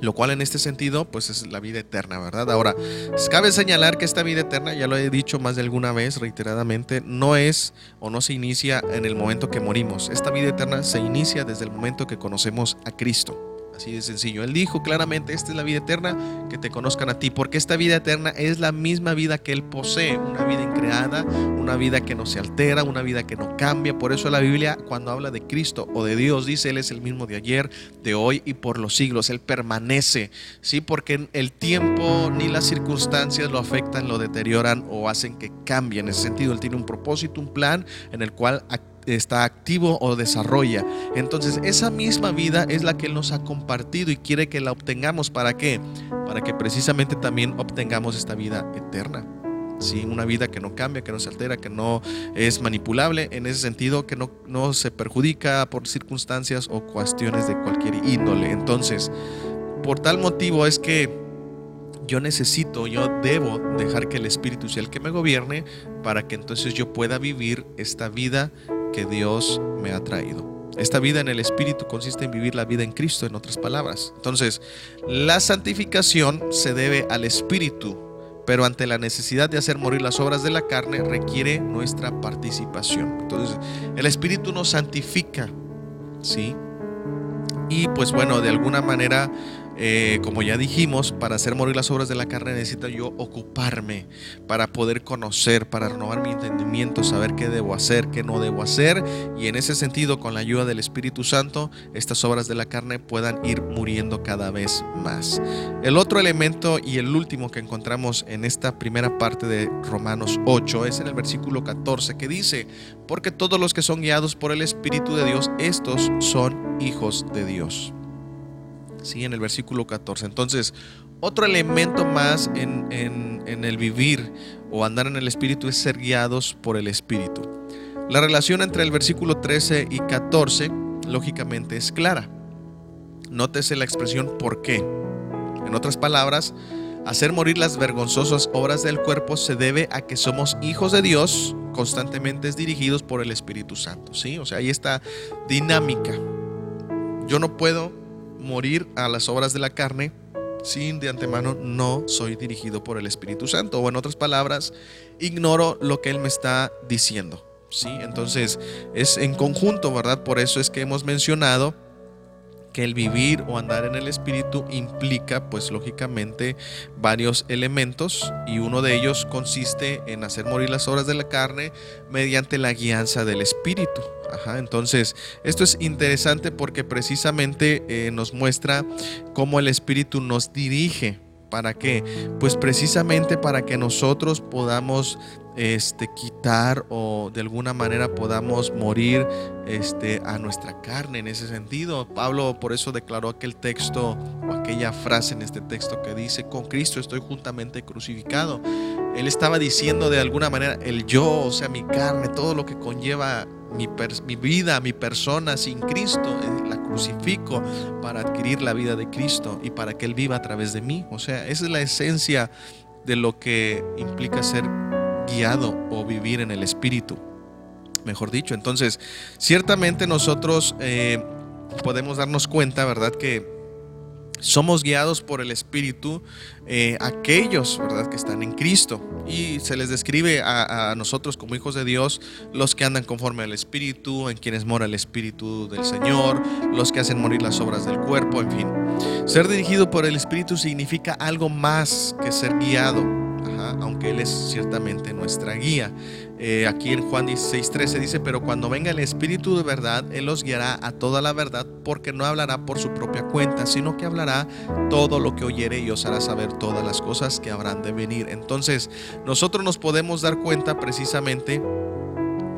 lo cual en este sentido pues es la vida eterna, ¿verdad? Ahora, cabe señalar que esta vida eterna, ya lo he dicho más de alguna vez reiteradamente, no es o no se inicia en el momento que morimos. Esta vida eterna se inicia desde el momento que conocemos a Cristo. Así de sencillo. Él dijo claramente, esta es la vida eterna, que te conozcan a ti, porque esta vida eterna es la misma vida que Él posee, una vida increada, una vida que no se altera, una vida que no cambia. Por eso la Biblia cuando habla de Cristo o de Dios dice, Él es el mismo de ayer, de hoy y por los siglos. Él permanece, ¿sí? Porque el tiempo ni las circunstancias lo afectan, lo deterioran o hacen que cambie. En ese sentido, Él tiene un propósito, un plan en el cual está activo o desarrolla. Entonces esa misma vida es la que Él nos ha compartido y quiere que la obtengamos. ¿Para qué? Para que precisamente también obtengamos esta vida eterna. ¿sí? Una vida que no cambia, que no se altera, que no es manipulable, en ese sentido que no, no se perjudica por circunstancias o cuestiones de cualquier índole. Entonces, por tal motivo es que yo necesito, yo debo dejar que el Espíritu sea el que me gobierne para que entonces yo pueda vivir esta vida que Dios me ha traído. Esta vida en el Espíritu consiste en vivir la vida en Cristo, en otras palabras. Entonces, la santificación se debe al Espíritu, pero ante la necesidad de hacer morir las obras de la carne requiere nuestra participación. Entonces, el Espíritu nos santifica, ¿sí? Y pues bueno, de alguna manera eh, como ya dijimos, para hacer morir las obras de la carne necesito yo ocuparme para poder conocer, para renovar mi entendimiento, saber qué debo hacer, qué no debo hacer. Y en ese sentido, con la ayuda del Espíritu Santo, estas obras de la carne puedan ir muriendo cada vez más. El otro elemento y el último que encontramos en esta primera parte de Romanos 8 es en el versículo 14 que dice, porque todos los que son guiados por el Espíritu de Dios, estos son hijos de Dios. ¿Sí? en el versículo 14. Entonces, otro elemento más en, en, el vivir o andar en el Espíritu es ser guiados por el Espíritu. La relación entre el versículo 13 y 14, lógicamente, es clara. Nótese la expresión por qué. En otras palabras, hacer morir las vergonzosas obras del cuerpo se debe a que somos hijos de Dios, constantemente dirigidos por el Espíritu Santo. ¿sí? O sea, hay esta dinámica. Yo no puedo morir a las obras de la carne sin de antemano no soy dirigido por el Espíritu Santo. O en otras palabras, ignoro lo que Él me está diciendo. ¿sí? Entonces es en conjunto, ¿verdad? Por eso es que hemos mencionado que el vivir o andar en el espíritu implica pues lógicamente varios elementos y uno de ellos consiste en hacer morir las obras de la carne mediante la guianza del espíritu. Entonces, esto es interesante porque precisamente eh, nos muestra cómo el espíritu nos dirige. ¿Para qué? Pues precisamente para que nosotros podamos este, quitar o de alguna manera podamos morir este, a nuestra carne en ese sentido. Pablo por eso declaró aquel texto o aquella frase en este texto que dice, con Cristo estoy juntamente crucificado. Él estaba diciendo de alguna manera el yo, o sea, mi carne, todo lo que conlleva mi, mi vida, mi persona sin Cristo, eh, la crucifico para adquirir la vida de Cristo y para que Él viva a través de mí. O sea, esa es la esencia de lo que implica ser guiado o vivir en el Espíritu. mejor dicho. Entonces, ciertamente nosotros eh, podemos darnos cuenta, ¿verdad? Que somos guiados por el Espíritu eh, aquellos, ¿verdad? Que están en Cristo. Y se les describe a, a, nosotros como hijos de Dios los que andan conforme al Espíritu, en quienes mora el Espíritu del Señor, los que hacen morir las obras del cuerpo, en fin. Ser dirigido por el Espíritu significa algo más que ser guiado aunque Él es ciertamente nuestra guía. Eh, aquí en Juan 16:13 dice, pero cuando venga el Espíritu de verdad, Él los guiará a toda la verdad, porque no hablará por su propia cuenta, sino que hablará todo lo que oyere y os hará saber todas las cosas que habrán de venir. Entonces, nosotros nos podemos dar cuenta precisamente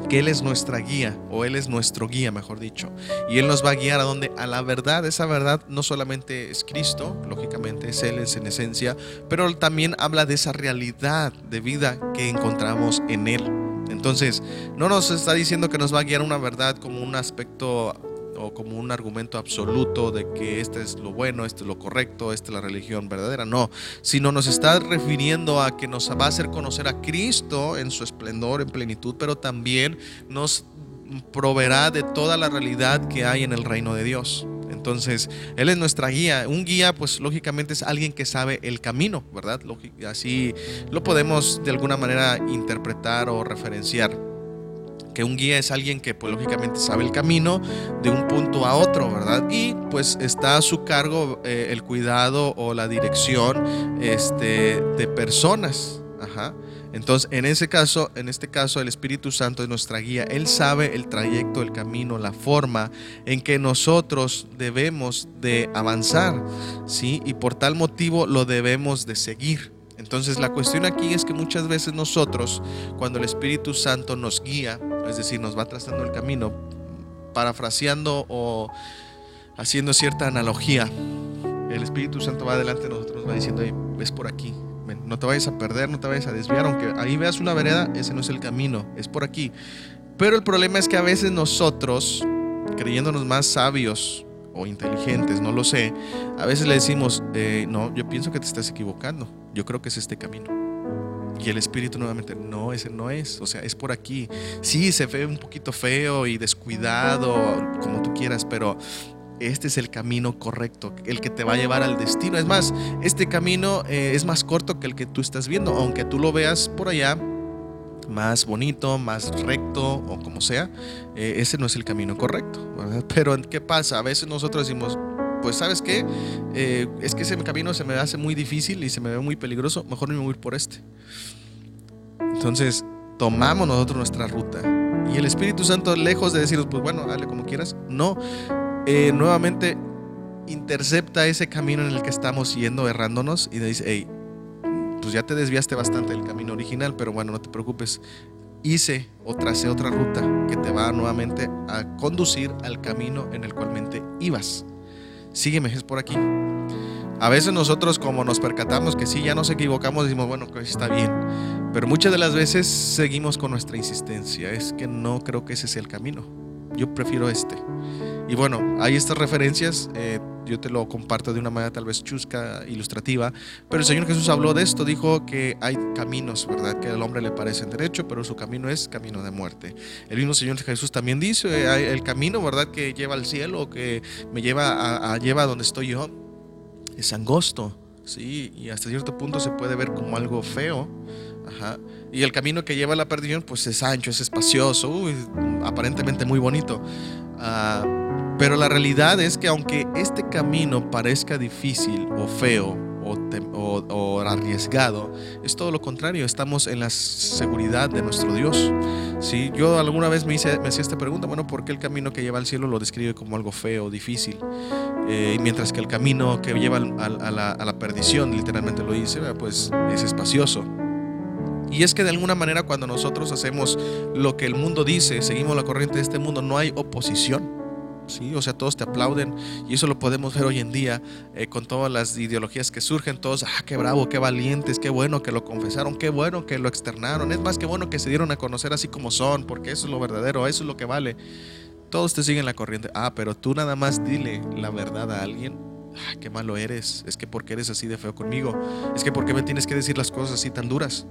que Él es nuestra guía, o Él es nuestro guía, mejor dicho. Y Él nos va a guiar a donde, a la verdad, esa verdad no solamente es Cristo, lógicamente es Él, en esencia, pero también habla de esa realidad de vida que encontramos en Él. Entonces, no nos está diciendo que nos va a guiar una verdad como un aspecto o como un argumento absoluto de que este es lo bueno, este es lo correcto, esta es la religión verdadera, no, sino nos está refiriendo a que nos va a hacer conocer a Cristo en su esplendor, en plenitud, pero también nos proveerá de toda la realidad que hay en el reino de Dios. Entonces, Él es nuestra guía. Un guía, pues lógicamente es alguien que sabe el camino, ¿verdad? Así lo podemos de alguna manera interpretar o referenciar que un guía es alguien que pues lógicamente sabe el camino de un punto a otro, ¿verdad? Y pues está a su cargo eh, el cuidado o la dirección este, de personas. Ajá. Entonces, en ese caso, en este caso, el Espíritu Santo es nuestra guía. Él sabe el trayecto, el camino, la forma en que nosotros debemos de avanzar, ¿sí? Y por tal motivo lo debemos de seguir. Entonces, la cuestión aquí es que muchas veces nosotros, cuando el Espíritu Santo nos guía, es decir, nos va trazando el camino, parafraseando o haciendo cierta analogía. El Espíritu Santo va adelante de nosotros, nos va diciendo, ves por aquí, no te vayas a perder, no te vayas a desviar, aunque ahí veas una vereda, ese no es el camino, es por aquí. Pero el problema es que a veces nosotros, creyéndonos más sabios o inteligentes, no lo sé, a veces le decimos, eh, no, yo pienso que te estás equivocando, yo creo que es este camino. Y el espíritu nuevamente, no, ese no es, o sea, es por aquí. Sí, se ve un poquito feo y descuidado, como tú quieras, pero este es el camino correcto, el que te va a llevar al destino. Es más, este camino eh, es más corto que el que tú estás viendo, aunque tú lo veas por allá más bonito, más recto o como sea, eh, ese no es el camino correcto. [LAUGHS] Pero ¿qué pasa? A veces nosotros decimos, pues sabes qué, eh, es que ese camino se me hace muy difícil y se me ve muy peligroso, mejor me voy por este. Entonces, tomamos nosotros nuestra ruta. Y el Espíritu Santo, lejos de decirnos, pues bueno, dale como quieras, no, eh, nuevamente intercepta ese camino en el que estamos yendo, errándonos, y dice, hey, pues ya te desviaste bastante del camino original, pero bueno, no te preocupes. Hice o tracé otra ruta que te va nuevamente a conducir al camino en el cual ibas. Sígueme, es por aquí. A veces nosotros como nos percatamos que sí, ya nos equivocamos, decimos, bueno, que está bien. Pero muchas de las veces seguimos con nuestra insistencia. Es que no creo que ese sea el camino. Yo prefiero este. Y bueno, hay estas referencias. Eh, yo te lo comparto de una manera tal vez chusca, ilustrativa. Pero el Señor Jesús habló de esto. Dijo que hay caminos, ¿verdad? Que al hombre le parecen derecho, pero su camino es camino de muerte. El mismo Señor Jesús también dice, hay el camino, ¿verdad? Que lleva al cielo, que me lleva a, a lleva a donde estoy yo. Es angosto. Sí, y hasta cierto punto se puede ver como algo feo, y el camino que lleva a la perdición, pues es ancho, es espacioso, aparentemente muy bonito. Ah, pero la realidad es que aunque este camino parezca difícil o feo o, arriesgado, es todo lo contrario, estamos en la seguridad de nuestro Dios. ¿Sí? Yo alguna vez me, hice, me hacía esta pregunta, bueno, ¿por qué el camino que lleva al cielo lo describe como algo feo, difícil? Eh, mientras que el camino que lleva a, la, a la perdición, literalmente lo dice, pues es espacioso. Y es que de alguna manera cuando nosotros hacemos lo que el mundo dice, seguimos la corriente de este mundo, no hay oposición. ¿sí? O sea, todos te aplauden y eso lo podemos ver hoy en día eh, con todas las ideologías que surgen, todos, ah, qué bravo, qué valientes, qué bueno que lo confesaron, qué bueno que lo externaron, es más que bueno que se dieron a conocer así como son, porque eso es lo verdadero, eso es lo que vale. Todos te siguen la corriente, ah, pero tú nada más dile la verdad a alguien, ah, qué malo eres, es que porque eres así de feo conmigo, es que porque me tienes que decir las cosas así tan duras.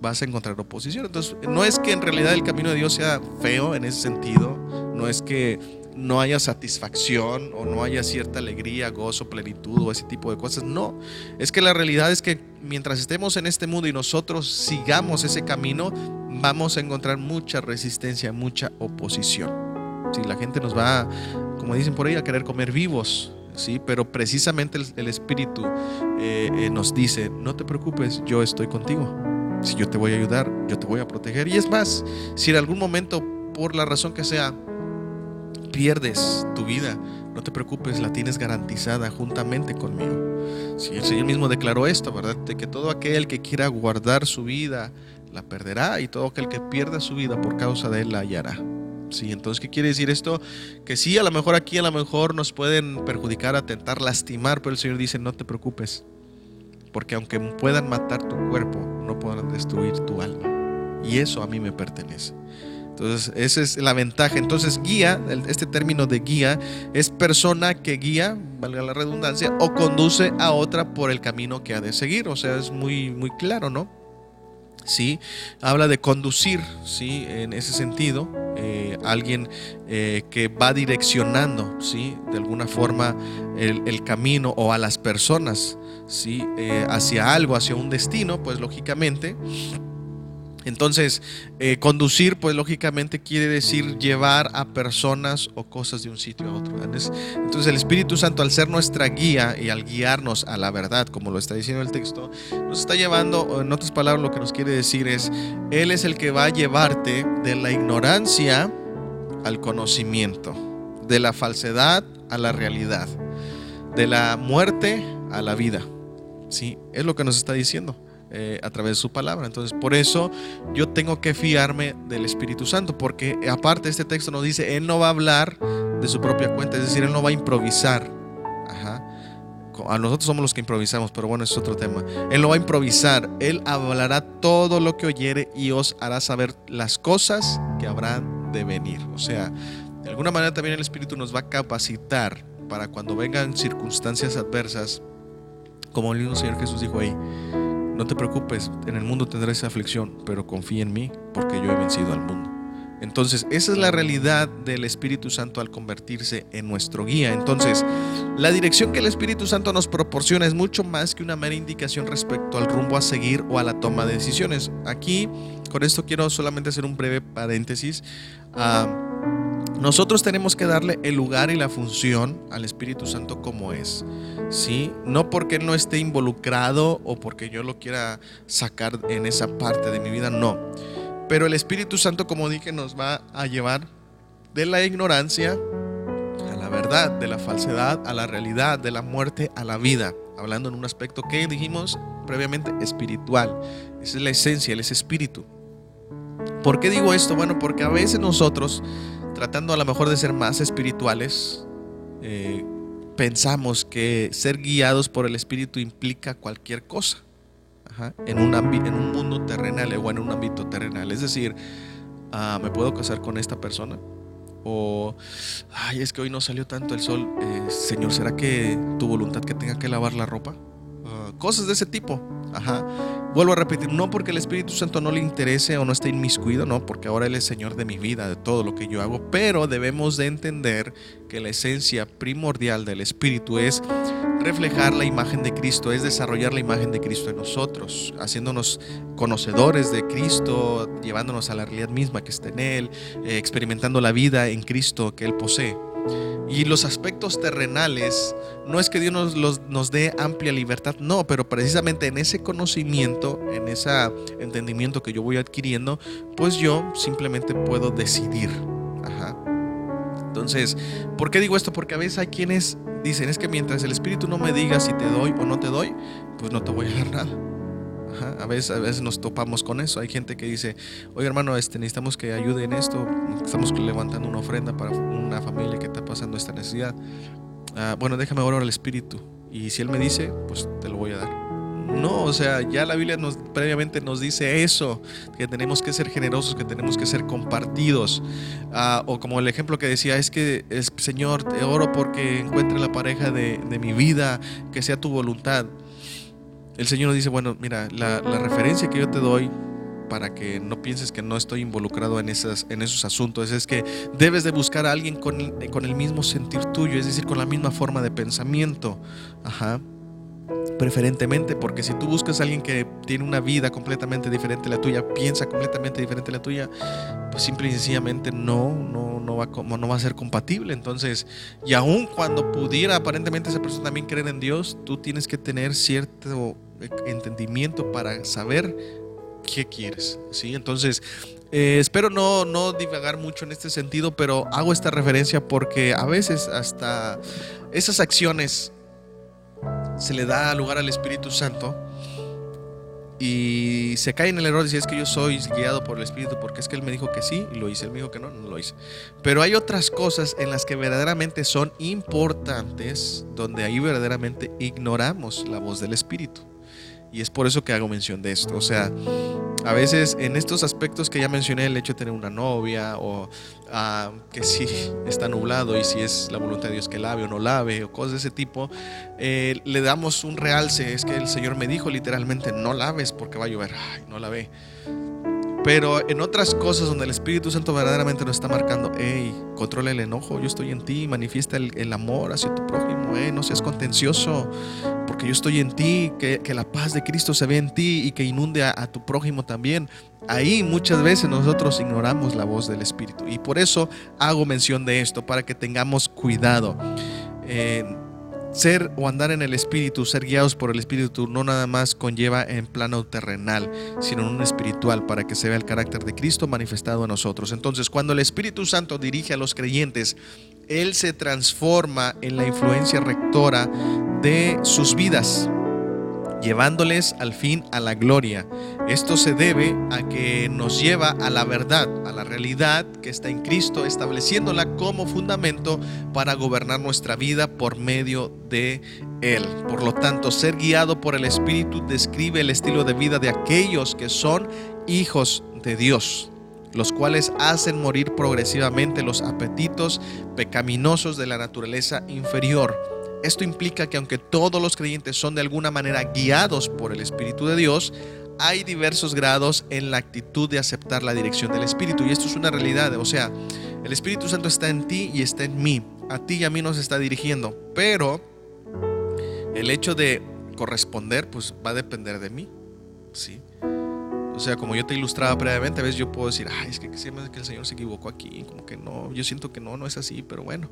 Vas a encontrar oposición. Entonces, no es que en realidad el camino de Dios sea feo en ese sentido, no es que no haya satisfacción o no haya cierta alegría, gozo, plenitud o ese tipo de cosas. No, es que la realidad es que mientras estemos en este mundo y nosotros sigamos ese camino, vamos a encontrar mucha resistencia, mucha oposición. Si la gente nos va, como dicen por ahí, a querer comer vivos, ¿sí? Pero precisamente el, Espíritu eh, eh, nos dice, no te preocupes, yo estoy contigo. Si yo te voy a ayudar, yo te voy a proteger. Y es más, si en algún momento, por la razón que sea, pierdes tu vida, no te preocupes, la tienes garantizada juntamente conmigo. Si el Señor mismo declaró esto, ¿verdad? De que todo aquel que quiera guardar su vida, la perderá, y todo aquel que pierda su vida por causa de él la hallará. Sí, entonces, ¿qué quiere decir esto? Que sí, a lo mejor aquí, a lo mejor nos pueden perjudicar, atentar, lastimar, pero el Señor dice, no te preocupes, porque aunque puedan matar tu cuerpo, no podrán destruir tu alma. Y eso a mí me pertenece. Entonces, esa es la ventaja. Entonces, guía, este término de guía, es persona que guía, valga la redundancia, o conduce a otra por el camino que ha de seguir. O sea, es muy, muy claro, ¿no? Sí, habla de conducir, sí, en ese sentido, eh, alguien eh, que va direccionando, sí, de alguna forma el, camino o a las personas, sí, eh, hacia algo, hacia un destino, pues lógicamente entonces, eh, conducir, pues lógicamente quiere decir llevar a personas o cosas de un sitio a otro. Entonces, el Espíritu Santo, al ser nuestra guía y al guiarnos a la verdad, como lo está diciendo el texto, nos está llevando, en otras palabras, lo que nos quiere decir es, Él es el que va a llevarte de la ignorancia al conocimiento, de la falsedad a la realidad, de la muerte a la vida. Sí, es lo que nos está diciendo. Eh, a través de su palabra. Entonces, por eso yo tengo que fiarme del Espíritu Santo, porque aparte este texto nos dice, Él no va a hablar de su propia cuenta, es decir, Él no va a improvisar. A nosotros somos los que improvisamos, pero bueno, es otro tema. Él no va a improvisar, Él hablará todo lo que oyere y os hará saber las cosas que habrán de venir. O sea, de alguna manera también el Espíritu nos va a capacitar para cuando vengan circunstancias adversas, como el mismo Señor Jesús dijo ahí, no te preocupes, en el mundo tendrás aflicción, pero confía en mí porque yo he vencido al mundo. Entonces, esa es la realidad del Espíritu Santo al convertirse en nuestro guía. Entonces, la dirección que el Espíritu Santo nos proporciona es mucho más que una mera indicación respecto al rumbo a seguir o a la toma de decisiones. Aquí, con esto quiero solamente hacer un breve paréntesis. Ah, nosotros tenemos que darle el lugar y la función al Espíritu Santo como es. ¿sí? No porque Él no esté involucrado o porque yo lo quiera sacar en esa parte de mi vida, no. Pero el Espíritu Santo, como dije, nos va a llevar de la ignorancia a la verdad, de la falsedad a la realidad, de la muerte a la vida. Hablando en un aspecto que dijimos previamente espiritual. Esa es la esencia, Él es espíritu. ¿Por qué digo esto? Bueno, porque a veces nosotros tratando a lo mejor de ser más espirituales, eh, pensamos que ser guiados por el Espíritu implica cualquier cosa en, un en un mundo terrenal o en un ámbito terrenal. Es decir, ah, ¿me puedo casar con esta persona? O, ay, es que hoy no salió tanto el sol. Eh, Señor, ¿será que tu voluntad que tenga que lavar la ropa? Cosas de ese tipo. Ajá. Vuelvo a repetir, no porque el Espíritu Santo no le interese o no esté inmiscuido, no, porque ahora Él es Señor de mi vida, de todo lo que yo hago, pero debemos de entender que la esencia primordial del Espíritu es reflejar la imagen de Cristo, es desarrollar la imagen de Cristo en nosotros, haciéndonos conocedores de Cristo, llevándonos a la realidad misma que está en Él, eh, experimentando la vida en Cristo que Él posee. Y los aspectos terrenales, no es que Dios nos, nos dé amplia libertad, no, pero precisamente en ese conocimiento, en ese entendimiento que yo voy adquiriendo, pues yo simplemente puedo decidir. Entonces, ¿por qué digo esto? Porque a veces hay quienes dicen, es que mientras el Espíritu no me diga si te doy o no te doy, pues no te voy a dar nada a, veces, a veces nos topamos con eso. Hay gente que dice, oye hermano, este, necesitamos que ayude en esto. Estamos levantando una ofrenda para una familia que está pasando esta necesidad. Ah, bueno, déjame orar al Espíritu. Y si Él me dice, pues te lo voy a dar. No, o sea, ya la Biblia nos previamente nos dice eso, que tenemos que ser generosos, que tenemos que ser compartidos. Ah, o como el ejemplo que decía, es que Señor, te oro porque encuentre la pareja de, de mi vida, que sea tu voluntad el Señor dice, bueno, mira, la, referencia que yo te doy para que no pienses que no estoy involucrado en, esas, en esos asuntos, es que debes de buscar a alguien con, con el mismo sentir tuyo, es decir, con la misma forma de pensamiento. Ajá preferentemente, porque si tú buscas a alguien que tiene una vida completamente diferente a la tuya, piensa completamente diferente a la tuya, pues simple y sencillamente no, no, no, va, no va a ser compatible. Entonces, y aun cuando pudiera aparentemente esa persona también creer en Dios, tú tienes que tener cierto entendimiento para saber qué quieres. ¿sí? Entonces, eh, espero no, no divagar mucho en este sentido, pero hago esta referencia porque a veces hasta esas acciones se le da lugar al Espíritu Santo y se cae en el error de decir es que yo soy guiado por el Espíritu porque es que Él me dijo que sí y lo hice, Él me dijo que no, no lo hice. Pero hay otras cosas en las que verdaderamente son importantes, donde ahí verdaderamente ignoramos la voz del Espíritu. Y es por eso que hago mención de esto. O sea, a veces en estos aspectos que ya mencioné, el hecho de tener una novia o ah, que si [LAUGHS] está nublado y si es la voluntad de Dios que lave o no lave o cosas de ese tipo, eh, le damos un realce. Es que el Señor me dijo literalmente, no laves porque va a llover. Ay, no lavé. Pero en otras cosas donde el Espíritu Santo verdaderamente nos está marcando, hey, controla el enojo, yo estoy en ti, manifiesta el, amor hacia tu prójimo, hey, no seas contencioso, porque yo estoy en ti, que, la paz de Cristo se ve en ti y que inunde a, tu prójimo también. Ahí muchas veces nosotros ignoramos la voz del Espíritu y por eso hago mención de esto, para que tengamos cuidado. Eh, ser o andar en el Espíritu, ser guiados por el Espíritu, no nada más conlleva en plano terrenal, sino en un espiritual, para que se vea el carácter de Cristo manifestado en nosotros. Entonces, cuando el Espíritu Santo dirige a los creyentes, Él se transforma en la influencia rectora de sus vidas llevándoles al fin a la gloria. Esto se debe a que nos lleva a la verdad, a la realidad que está en Cristo, estableciéndola como fundamento para gobernar nuestra vida por medio de Él. Por lo tanto, ser guiado por el Espíritu describe el estilo de vida de aquellos que son hijos de Dios los cuales hacen morir progresivamente los apetitos pecaminosos de la naturaleza inferior esto implica que aunque todos los creyentes son de alguna manera guiados por el Espíritu de Dios, hay diversos grados en la actitud de aceptar la dirección del Espíritu. Y esto es una realidad. O sea, el Espíritu Santo está en ti y está en mí. A ti y a mí nos está dirigiendo. Pero el hecho de corresponder, pues va a depender de mí. ¿Sí? O sea, como yo te ilustraba previamente, a veces yo puedo decir, ay, es que, que el Señor se equivocó aquí. Como que no, yo siento que no, no es así, pero bueno.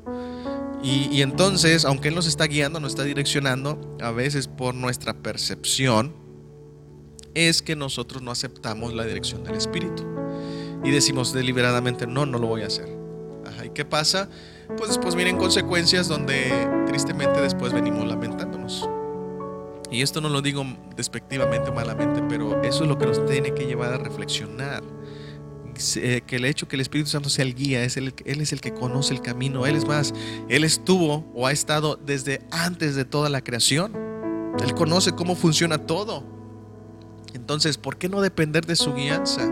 Y, entonces, aunque Él nos está guiando, nos está direccionando, a veces por nuestra percepción, es que nosotros no aceptamos la dirección del Espíritu. Y decimos deliberadamente, no, no lo voy a hacer. ¿Y qué pasa? Pues después vienen consecuencias donde tristemente después venimos lamentándonos. Y esto no lo digo despectivamente o malamente, pero eso es lo que nos tiene que llevar a reflexionar eh, que el hecho que el Espíritu Santo sea el guía, es el, Él es el que conoce el camino. Él es más, Él estuvo o ha estado desde antes de toda la creación. Él conoce cómo funciona todo. Entonces, ¿por qué no depender de su guianza?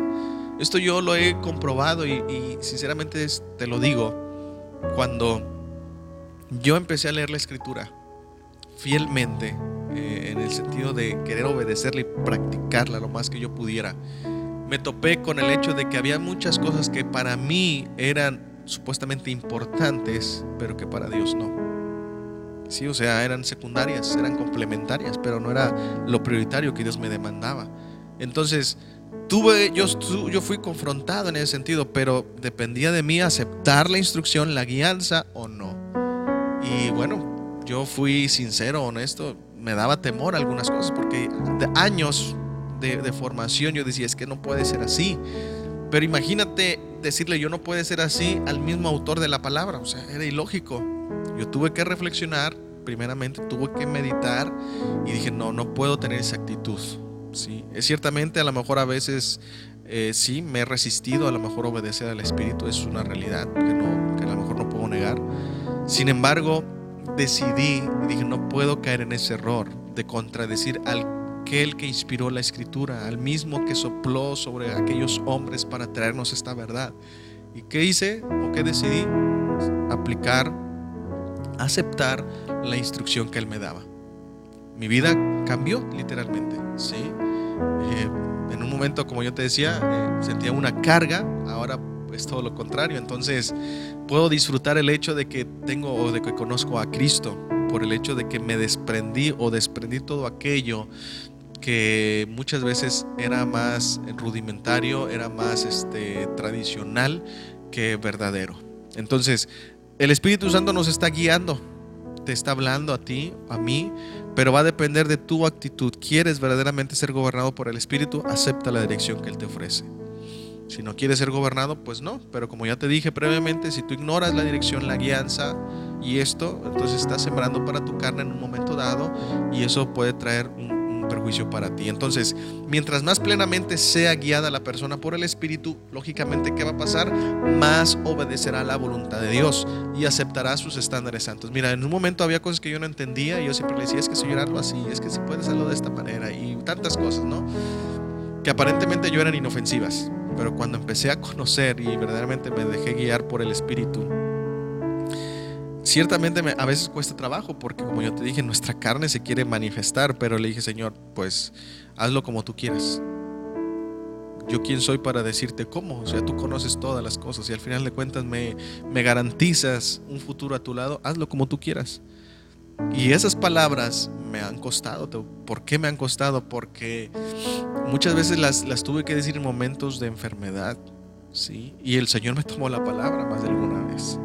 Esto yo lo he comprobado y, sinceramente te lo digo. Cuando yo empecé a leer la escritura fielmente, eh, en el sentido de querer obedecerla y practicarla lo más que yo pudiera, me topé con el hecho de que había muchas cosas que para mí eran supuestamente importantes, pero que para Dios no. Sí, o sea, eran secundarias, eran complementarias, pero no era lo prioritario que Dios me demandaba. Entonces, tuve, yo, fui confrontado en ese sentido, pero dependía de mí aceptar la instrucción, la guianza o no. Y bueno, yo fui sincero, honesto, me daba temor algunas cosas, porque de años de, formación, yo decía, es que no puede ser así. Pero imagínate decirle, yo no puede ser así al mismo autor de la palabra, o sea, era ilógico. Yo tuve que reflexionar, primeramente tuve que meditar y dije, no, no puedo tener esa actitud. ¿sí? Es ciertamente, a lo mejor a veces eh, sí, me he resistido a lo mejor obedecer al Espíritu, es una realidad que, no, que a lo mejor no puedo negar. Sin embargo, decidí y dije, no puedo caer en ese error de contradecir al aquel que inspiró la escritura, al mismo que sopló sobre aquellos hombres para traernos esta verdad. ¿Y qué hice o qué decidí? Aplicar, aceptar la instrucción que él me daba. Mi vida cambió literalmente, ¿sí? Eh, en un momento, como yo te decía, eh, sentía una carga, ahora es todo lo contrario. Entonces puedo disfrutar el hecho de que tengo o de que conozco a Cristo, por el hecho de que me desprendí o desprendí todo aquello que muchas veces era más rudimentario, era más este, tradicional que verdadero. Entonces, el Espíritu Santo nos está guiando, te está hablando a ti, a mí, pero va a depender de tu actitud. ¿Quieres verdaderamente ser gobernado por el Espíritu? Acepta la dirección que Él te ofrece. Si no quieres ser gobernado, pues no. Pero como ya te dije previamente, si tú ignoras la dirección, la guianza y esto, entonces estás sembrando para tu carne en un momento dado y eso puede traer un, perjuicio para ti. Entonces, mientras más plenamente sea guiada la persona por el Espíritu, lógicamente, ¿qué va a pasar? Más obedecerá la voluntad de Dios y aceptará sus estándares santos. Mira, en un momento había cosas que yo no entendía y yo siempre le decía, es que Señor, hazlo así, es que si puedes hacerlo de esta manera y tantas cosas, ¿no? Que aparentemente yo eran inofensivas pero cuando empecé a conocer y verdaderamente me dejé guiar por el Espíritu, ciertamente a veces cuesta trabajo porque como yo te dije, nuestra carne se quiere manifestar, pero le dije, Señor, pues hazlo como tú quieras. Yo quién soy para decirte cómo, o sea, tú conoces todas las cosas y al final de cuentas me, me garantizas un futuro a tu lado, hazlo como tú quieras. Y esas palabras me han costado. ¿Por qué me han costado? Porque muchas veces las, las tuve que decir en momentos de enfermedad. ¿sí? Y el Señor me tomó la palabra más de alguna vez.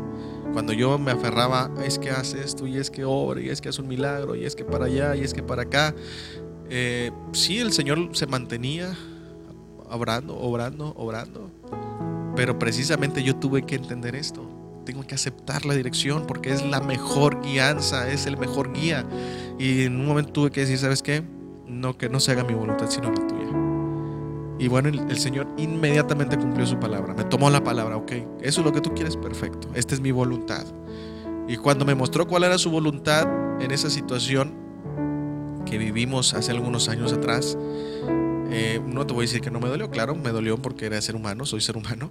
Cuando yo me aferraba, es que hace esto, y es que obra, y es que hace un milagro, y es que para allá, y es que para acá. Eh, sí, el Señor se mantenía obrando, obrando, obrando. Pero precisamente yo tuve que entender esto tengo que aceptar la dirección porque es la mejor guianza, es el mejor guía. Y en un momento tuve que decir, ¿sabes qué? No, que no se haga mi voluntad, sino la tuya. Y bueno, el, Señor inmediatamente cumplió su palabra, me tomó la palabra, ok, eso es lo que tú quieres, perfecto, esta es mi voluntad. Y cuando me mostró cuál era su voluntad en esa situación que vivimos hace algunos años atrás, eh, no te voy a decir que no me dolió, claro, me dolió porque era ser humano, soy ser humano,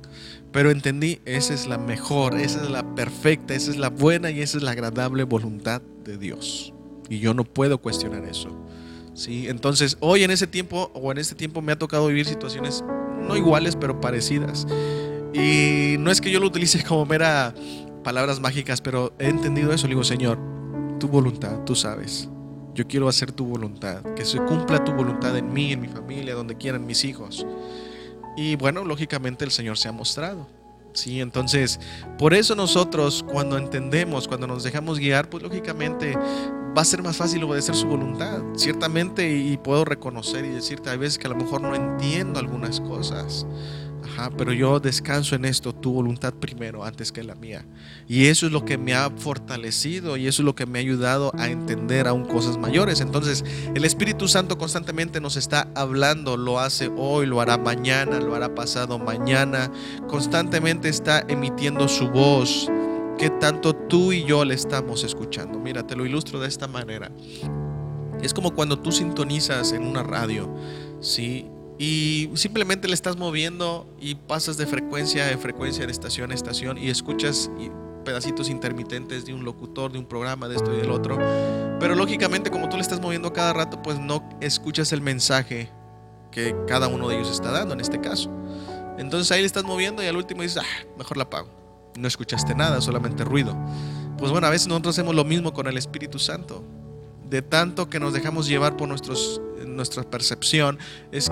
pero entendí, esa es la mejor, esa es la perfecta, esa es la buena y esa es la agradable voluntad de Dios. Y yo no puedo cuestionar eso. ¿Sí? Entonces, hoy en ese tiempo, o en este tiempo me ha tocado vivir situaciones no iguales, pero parecidas. Y no es que yo lo utilice [LAUGHS] como mera palabras mágicas, pero he entendido eso. Le digo, Señor, tu voluntad, tú sabes. Yo quiero hacer tu voluntad, que se cumpla tu voluntad en mí, en mi familia, donde quieran mis hijos. Y bueno, lógicamente el Señor se ha mostrado. Sí, entonces, por eso nosotros cuando entendemos, cuando nos dejamos guiar, pues lógicamente va a ser más fácil obedecer su voluntad. Ciertamente, y puedo reconocer y decirte, hay veces que a lo mejor no entiendo algunas cosas pero yo descanso en esto, tu voluntad primero antes que la mía. Y eso es lo que me ha fortalecido y eso es lo que me ha ayudado a entender aún cosas mayores. Entonces, el Espíritu Santo constantemente nos está hablando, lo hace hoy, lo hará mañana, lo hará pasado mañana. Constantemente está emitiendo su voz que tanto tú y yo le estamos escuchando. Mira, te lo ilustro de esta manera. Es como cuando tú sintonizas en una radio, ¿sí? y simplemente le estás moviendo y pasas de frecuencia en frecuencia, de estación a estación y escuchas pedacitos intermitentes de un locutor, de un programa, de esto y del otro. Pero lógicamente como tú le estás moviendo cada rato, pues no escuchas el mensaje que cada uno de ellos está dando en este caso. Entonces ahí le estás moviendo y al último dices, ah, mejor la apago. No escuchaste nada, solamente ruido. Pues bueno, a veces nosotros hacemos lo mismo con el Espíritu Santo. De tanto que nos dejamos llevar por nuestros nuestra percepción es,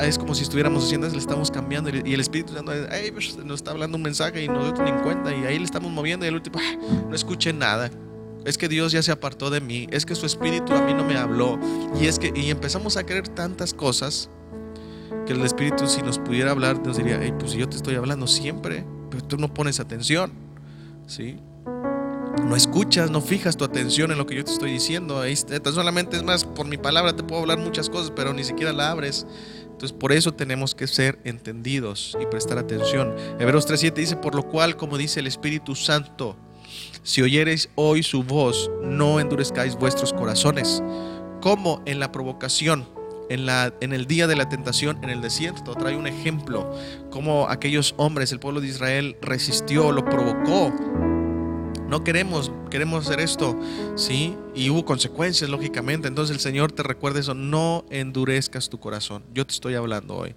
es como si estuviéramos haciendo, le estamos cambiando y el Espíritu Santo pues, nos está hablando un mensaje y nosotros ni en cuenta y ahí le estamos moviendo y el último, ah, no escuché nada. Es que Dios ya se apartó de mí, es que su Espíritu a mí no me habló y es que y empezamos a creer tantas cosas que el Espíritu si nos pudiera hablar nos diría, hey, pues yo te estoy hablando siempre, tú no pones atención, ¿sí? no escuchas, no fijas tu atención en lo que yo te estoy diciendo. Solamente es más, por mi palabra te puedo hablar muchas cosas, pero ni siquiera la abres. Entonces por eso tenemos que ser entendidos y prestar atención. Hebreos 3.7 dice, por lo cual, como dice el Espíritu Santo, si oyereis hoy su voz, no endurezcáis vuestros corazones, como en la provocación, en, la, en el día de la tentación en el desierto. Trae un ejemplo, como aquellos hombres, el pueblo de Israel resistió, lo provocó No queremos, queremos hacer esto, ¿sí? Y hubo consecuencias, lógicamente. Entonces el Señor te recuerda eso, no endurezcas tu corazón. Yo te estoy hablando hoy.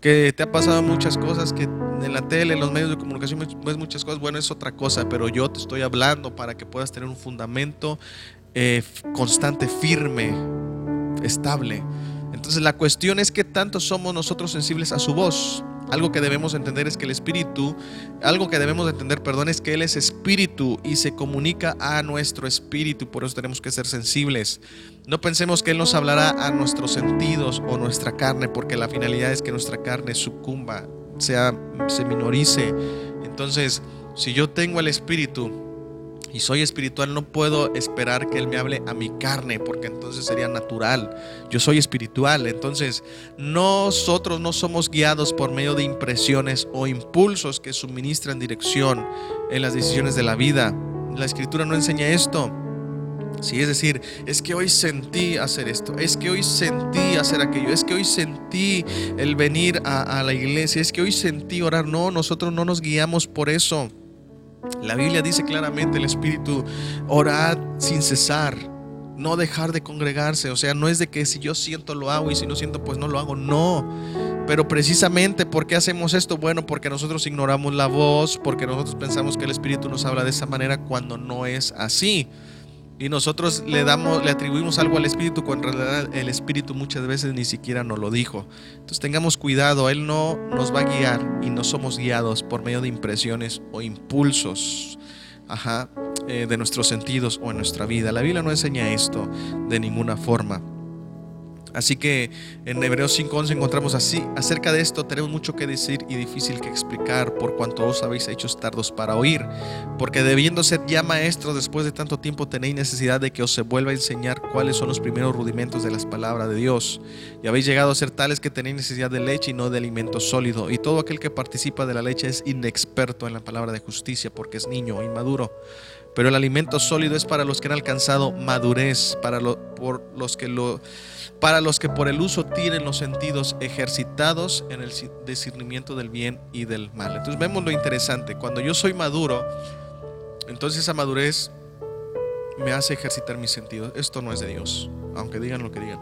Que te ha pasado muchas cosas, que en la tele, en los medios de comunicación ves muchas cosas, bueno, es otra cosa, pero yo te estoy hablando para que puedas tener un fundamento eh, constante, firme, estable. Entonces la cuestión es que tanto somos nosotros sensibles a su voz. Algo que debemos entender es que el espíritu, algo que debemos entender, perdón, es que Él es espíritu y se comunica a nuestro espíritu, por eso tenemos que ser sensibles. No pensemos que Él nos hablará a nuestros sentidos o nuestra carne, porque la finalidad es que nuestra carne sucumba, sea, se minorice. Entonces, si yo tengo el espíritu, y soy espiritual, no puedo esperar que Él me hable a mi carne, porque entonces sería natural. Yo soy espiritual, entonces nosotros no somos guiados por medio de impresiones o impulsos que suministran dirección en las decisiones de la vida. La escritura no enseña esto. Sí, es decir, es que hoy sentí hacer esto, es que hoy sentí hacer aquello, es que hoy sentí el venir a, a la iglesia, es que hoy sentí orar. No, nosotros no nos guiamos por eso. La Biblia dice claramente el Espíritu, orad sin cesar, no dejar de congregarse. O sea, no es de que si yo siento lo hago y si no siento pues no lo hago. No. Pero precisamente, ¿por qué hacemos esto? Bueno, porque nosotros ignoramos la voz, porque nosotros pensamos que el Espíritu nos habla de esa manera cuando no es así. Y nosotros le damos, le atribuimos algo al Espíritu cuando en realidad el Espíritu muchas veces ni siquiera nos lo dijo. Entonces tengamos cuidado, Él no nos va a guiar y no somos guiados por medio de impresiones o impulsos ajá, eh, de nuestros sentidos o en nuestra vida. La Biblia no enseña esto de ninguna forma. Así que en Hebreos 5:11 encontramos así, acerca de esto tenemos mucho que decir y difícil que explicar por cuanto os habéis hecho tardos para oír, porque debiendo ser ya maestros después de tanto tiempo tenéis necesidad de que os se vuelva a enseñar cuáles son los primeros rudimentos de las palabras de Dios, y habéis llegado a ser tales que tenéis necesidad de leche y no de alimento sólido, y todo aquel que participa de la leche es inexperto en la palabra de justicia porque es niño o inmaduro. Pero el alimento sólido es para los que han alcanzado madurez, para por los que lo para los que por el uso tienen los sentidos ejercitados en el discernimiento del bien y del mal. Entonces vemos lo interesante, cuando yo soy maduro, entonces esa madurez me hace ejercitar mis sentidos. Esto no es de Dios, aunque digan lo que digan.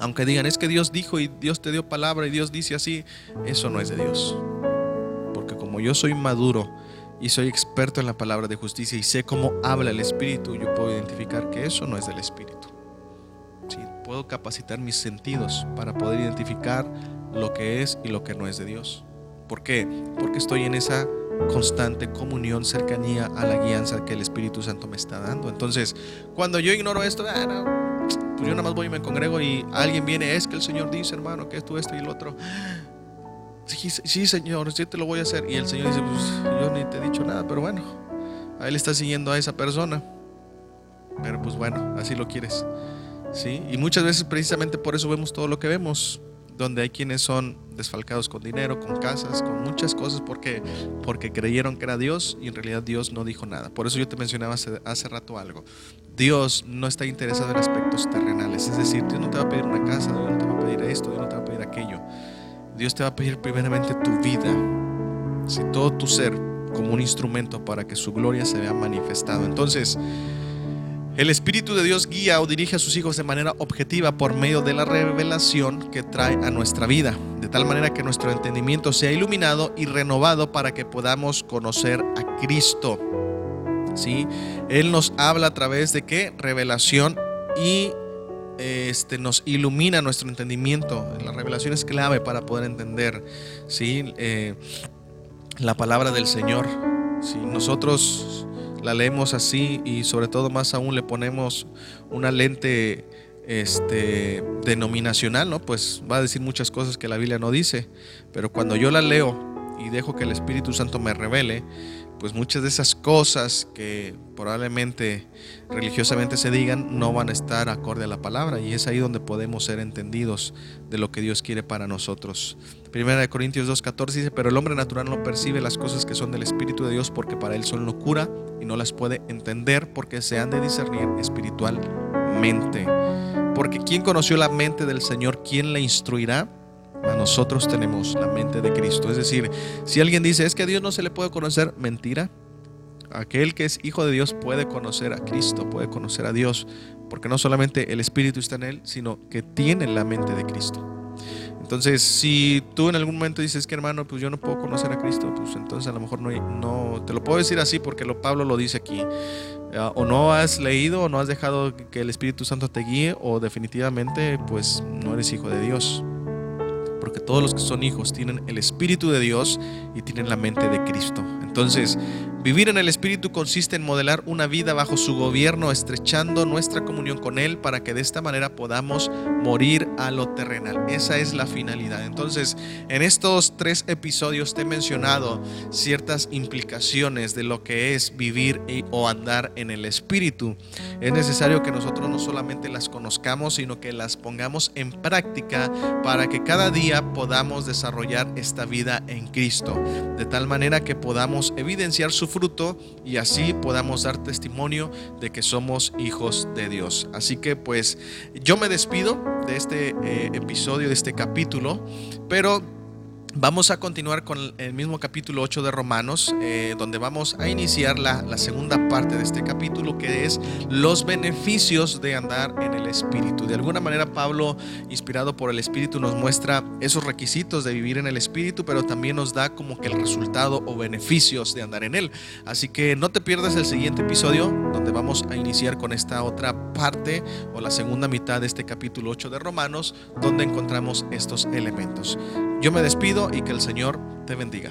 Aunque digan, es que Dios dijo y Dios te dio palabra y Dios dice así, eso no es de Dios. Porque como yo soy maduro y soy experto en la palabra de justicia y sé cómo habla el Espíritu, yo puedo identificar que eso no es del Espíritu puedo capacitar mis sentidos para poder identificar lo que es y lo que no es de Dios. ¿Por qué? Porque estoy en esa constante comunión, cercanía a la guianza que el Espíritu Santo me está dando. Entonces, cuando yo ignoro esto, ah, pues yo nada más voy y me congrego y alguien viene, es que el Señor dice, hermano, que esto, esto y el otro. Sí, sí, Señor, sí te lo voy a hacer. Y el Señor dice, pues yo ni te he dicho nada, pero bueno, a él está siguiendo a esa persona. Pero pues bueno, así lo quieres. ¿Sí? Y muchas veces precisamente por eso vemos todo lo que vemos, donde hay quienes son desfalcados con dinero, con casas, con muchas cosas, porque, porque creyeron que era Dios y en realidad Dios no dijo nada. Por eso yo te mencionaba hace, rato algo. Dios no está interesado en aspectos terrenales, es decir, Dios no te va a pedir una casa, Dios no te va a pedir esto, Dios no te va a pedir aquello. Dios te va a pedir primeramente tu vida, si todo tu ser como un instrumento para que su gloria se vea manifestado. Entonces, el Espíritu de Dios guía o dirige a sus hijos de manera objetiva por medio de la revelación que trae a nuestra vida, de tal manera que nuestro entendimiento sea iluminado y renovado para que podamos conocer a Cristo. ¿Sí? Él nos habla a través de qué? Revelación y este, nos ilumina nuestro entendimiento. La revelación es clave para poder entender ¿sí? Eh, la palabra del Señor. Si nosotros la leemos así y sobre todo más aún le ponemos una lente este, denominacional, ¿no? Pues va a decir muchas cosas que la Biblia no dice, pero cuando yo la leo y dejo que el Espíritu Santo me revele, pues muchas de esas cosas que probablemente religiosamente se digan no van a estar acorde a la palabra y es ahí donde podemos ser entendidos de lo que Dios quiere para nosotros. Primera de Corintios 2.14 dice, pero el hombre natural no percibe las cosas que son del Espíritu de Dios porque para él son locura y no las puede entender porque se han de discernir espiritualmente. Porque ¿quién conoció la mente del Señor? ¿Quién la instruirá? Nosotros tenemos la mente de Cristo. Es decir, si alguien dice, es que a Dios no se le puede conocer, mentira. Aquel que es hijo de Dios puede conocer a Cristo, puede conocer a Dios, porque no solamente el Espíritu está en él, sino que tiene la mente de Cristo. Entonces, si tú en algún momento dices que hermano, pues yo no puedo conocer a Cristo, pues entonces a lo mejor no, no te lo puedo decir así porque lo, Pablo lo dice aquí. Ah, o no has leído o no has dejado que el Espíritu Santo te guíe o definitivamente pues no eres hijo de Dios. Porque todos los que son hijos tienen el Espíritu de Dios y tienen la mente de Cristo. Entonces, vivir en el Espíritu consiste en modelar una vida bajo su gobierno, estrechando nuestra comunión con Él para que de esta manera podamos morir a lo terrenal. Esa es la finalidad. Entonces, en estos tres episodios te he mencionado ciertas implicaciones de lo que es vivir o andar en el Espíritu. Es necesario que nosotros no solamente las conozcamos, sino que las pongamos en práctica para que cada día podamos desarrollar esta vida en Cristo, de tal manera que podamos evidenciar su fruto y así podamos dar testimonio de que somos hijos de Dios. Así que pues yo me despido de este eh, episodio, de este capítulo, pero Vamos a continuar con el mismo capítulo 8 de Romanos, eh, donde vamos a iniciar la, la, segunda parte de este capítulo, que es los beneficios de andar en el Espíritu. De alguna manera, Pablo, inspirado por el Espíritu, nos muestra esos requisitos de vivir en el Espíritu, pero también nos da como que el resultado o beneficios de andar en él. Así que no te pierdas el siguiente episodio, donde vamos a iniciar con esta otra parte o la segunda mitad de este capítulo 8 de Romanos, donde encontramos estos elementos. Yo me despido y que el Señor te bendiga.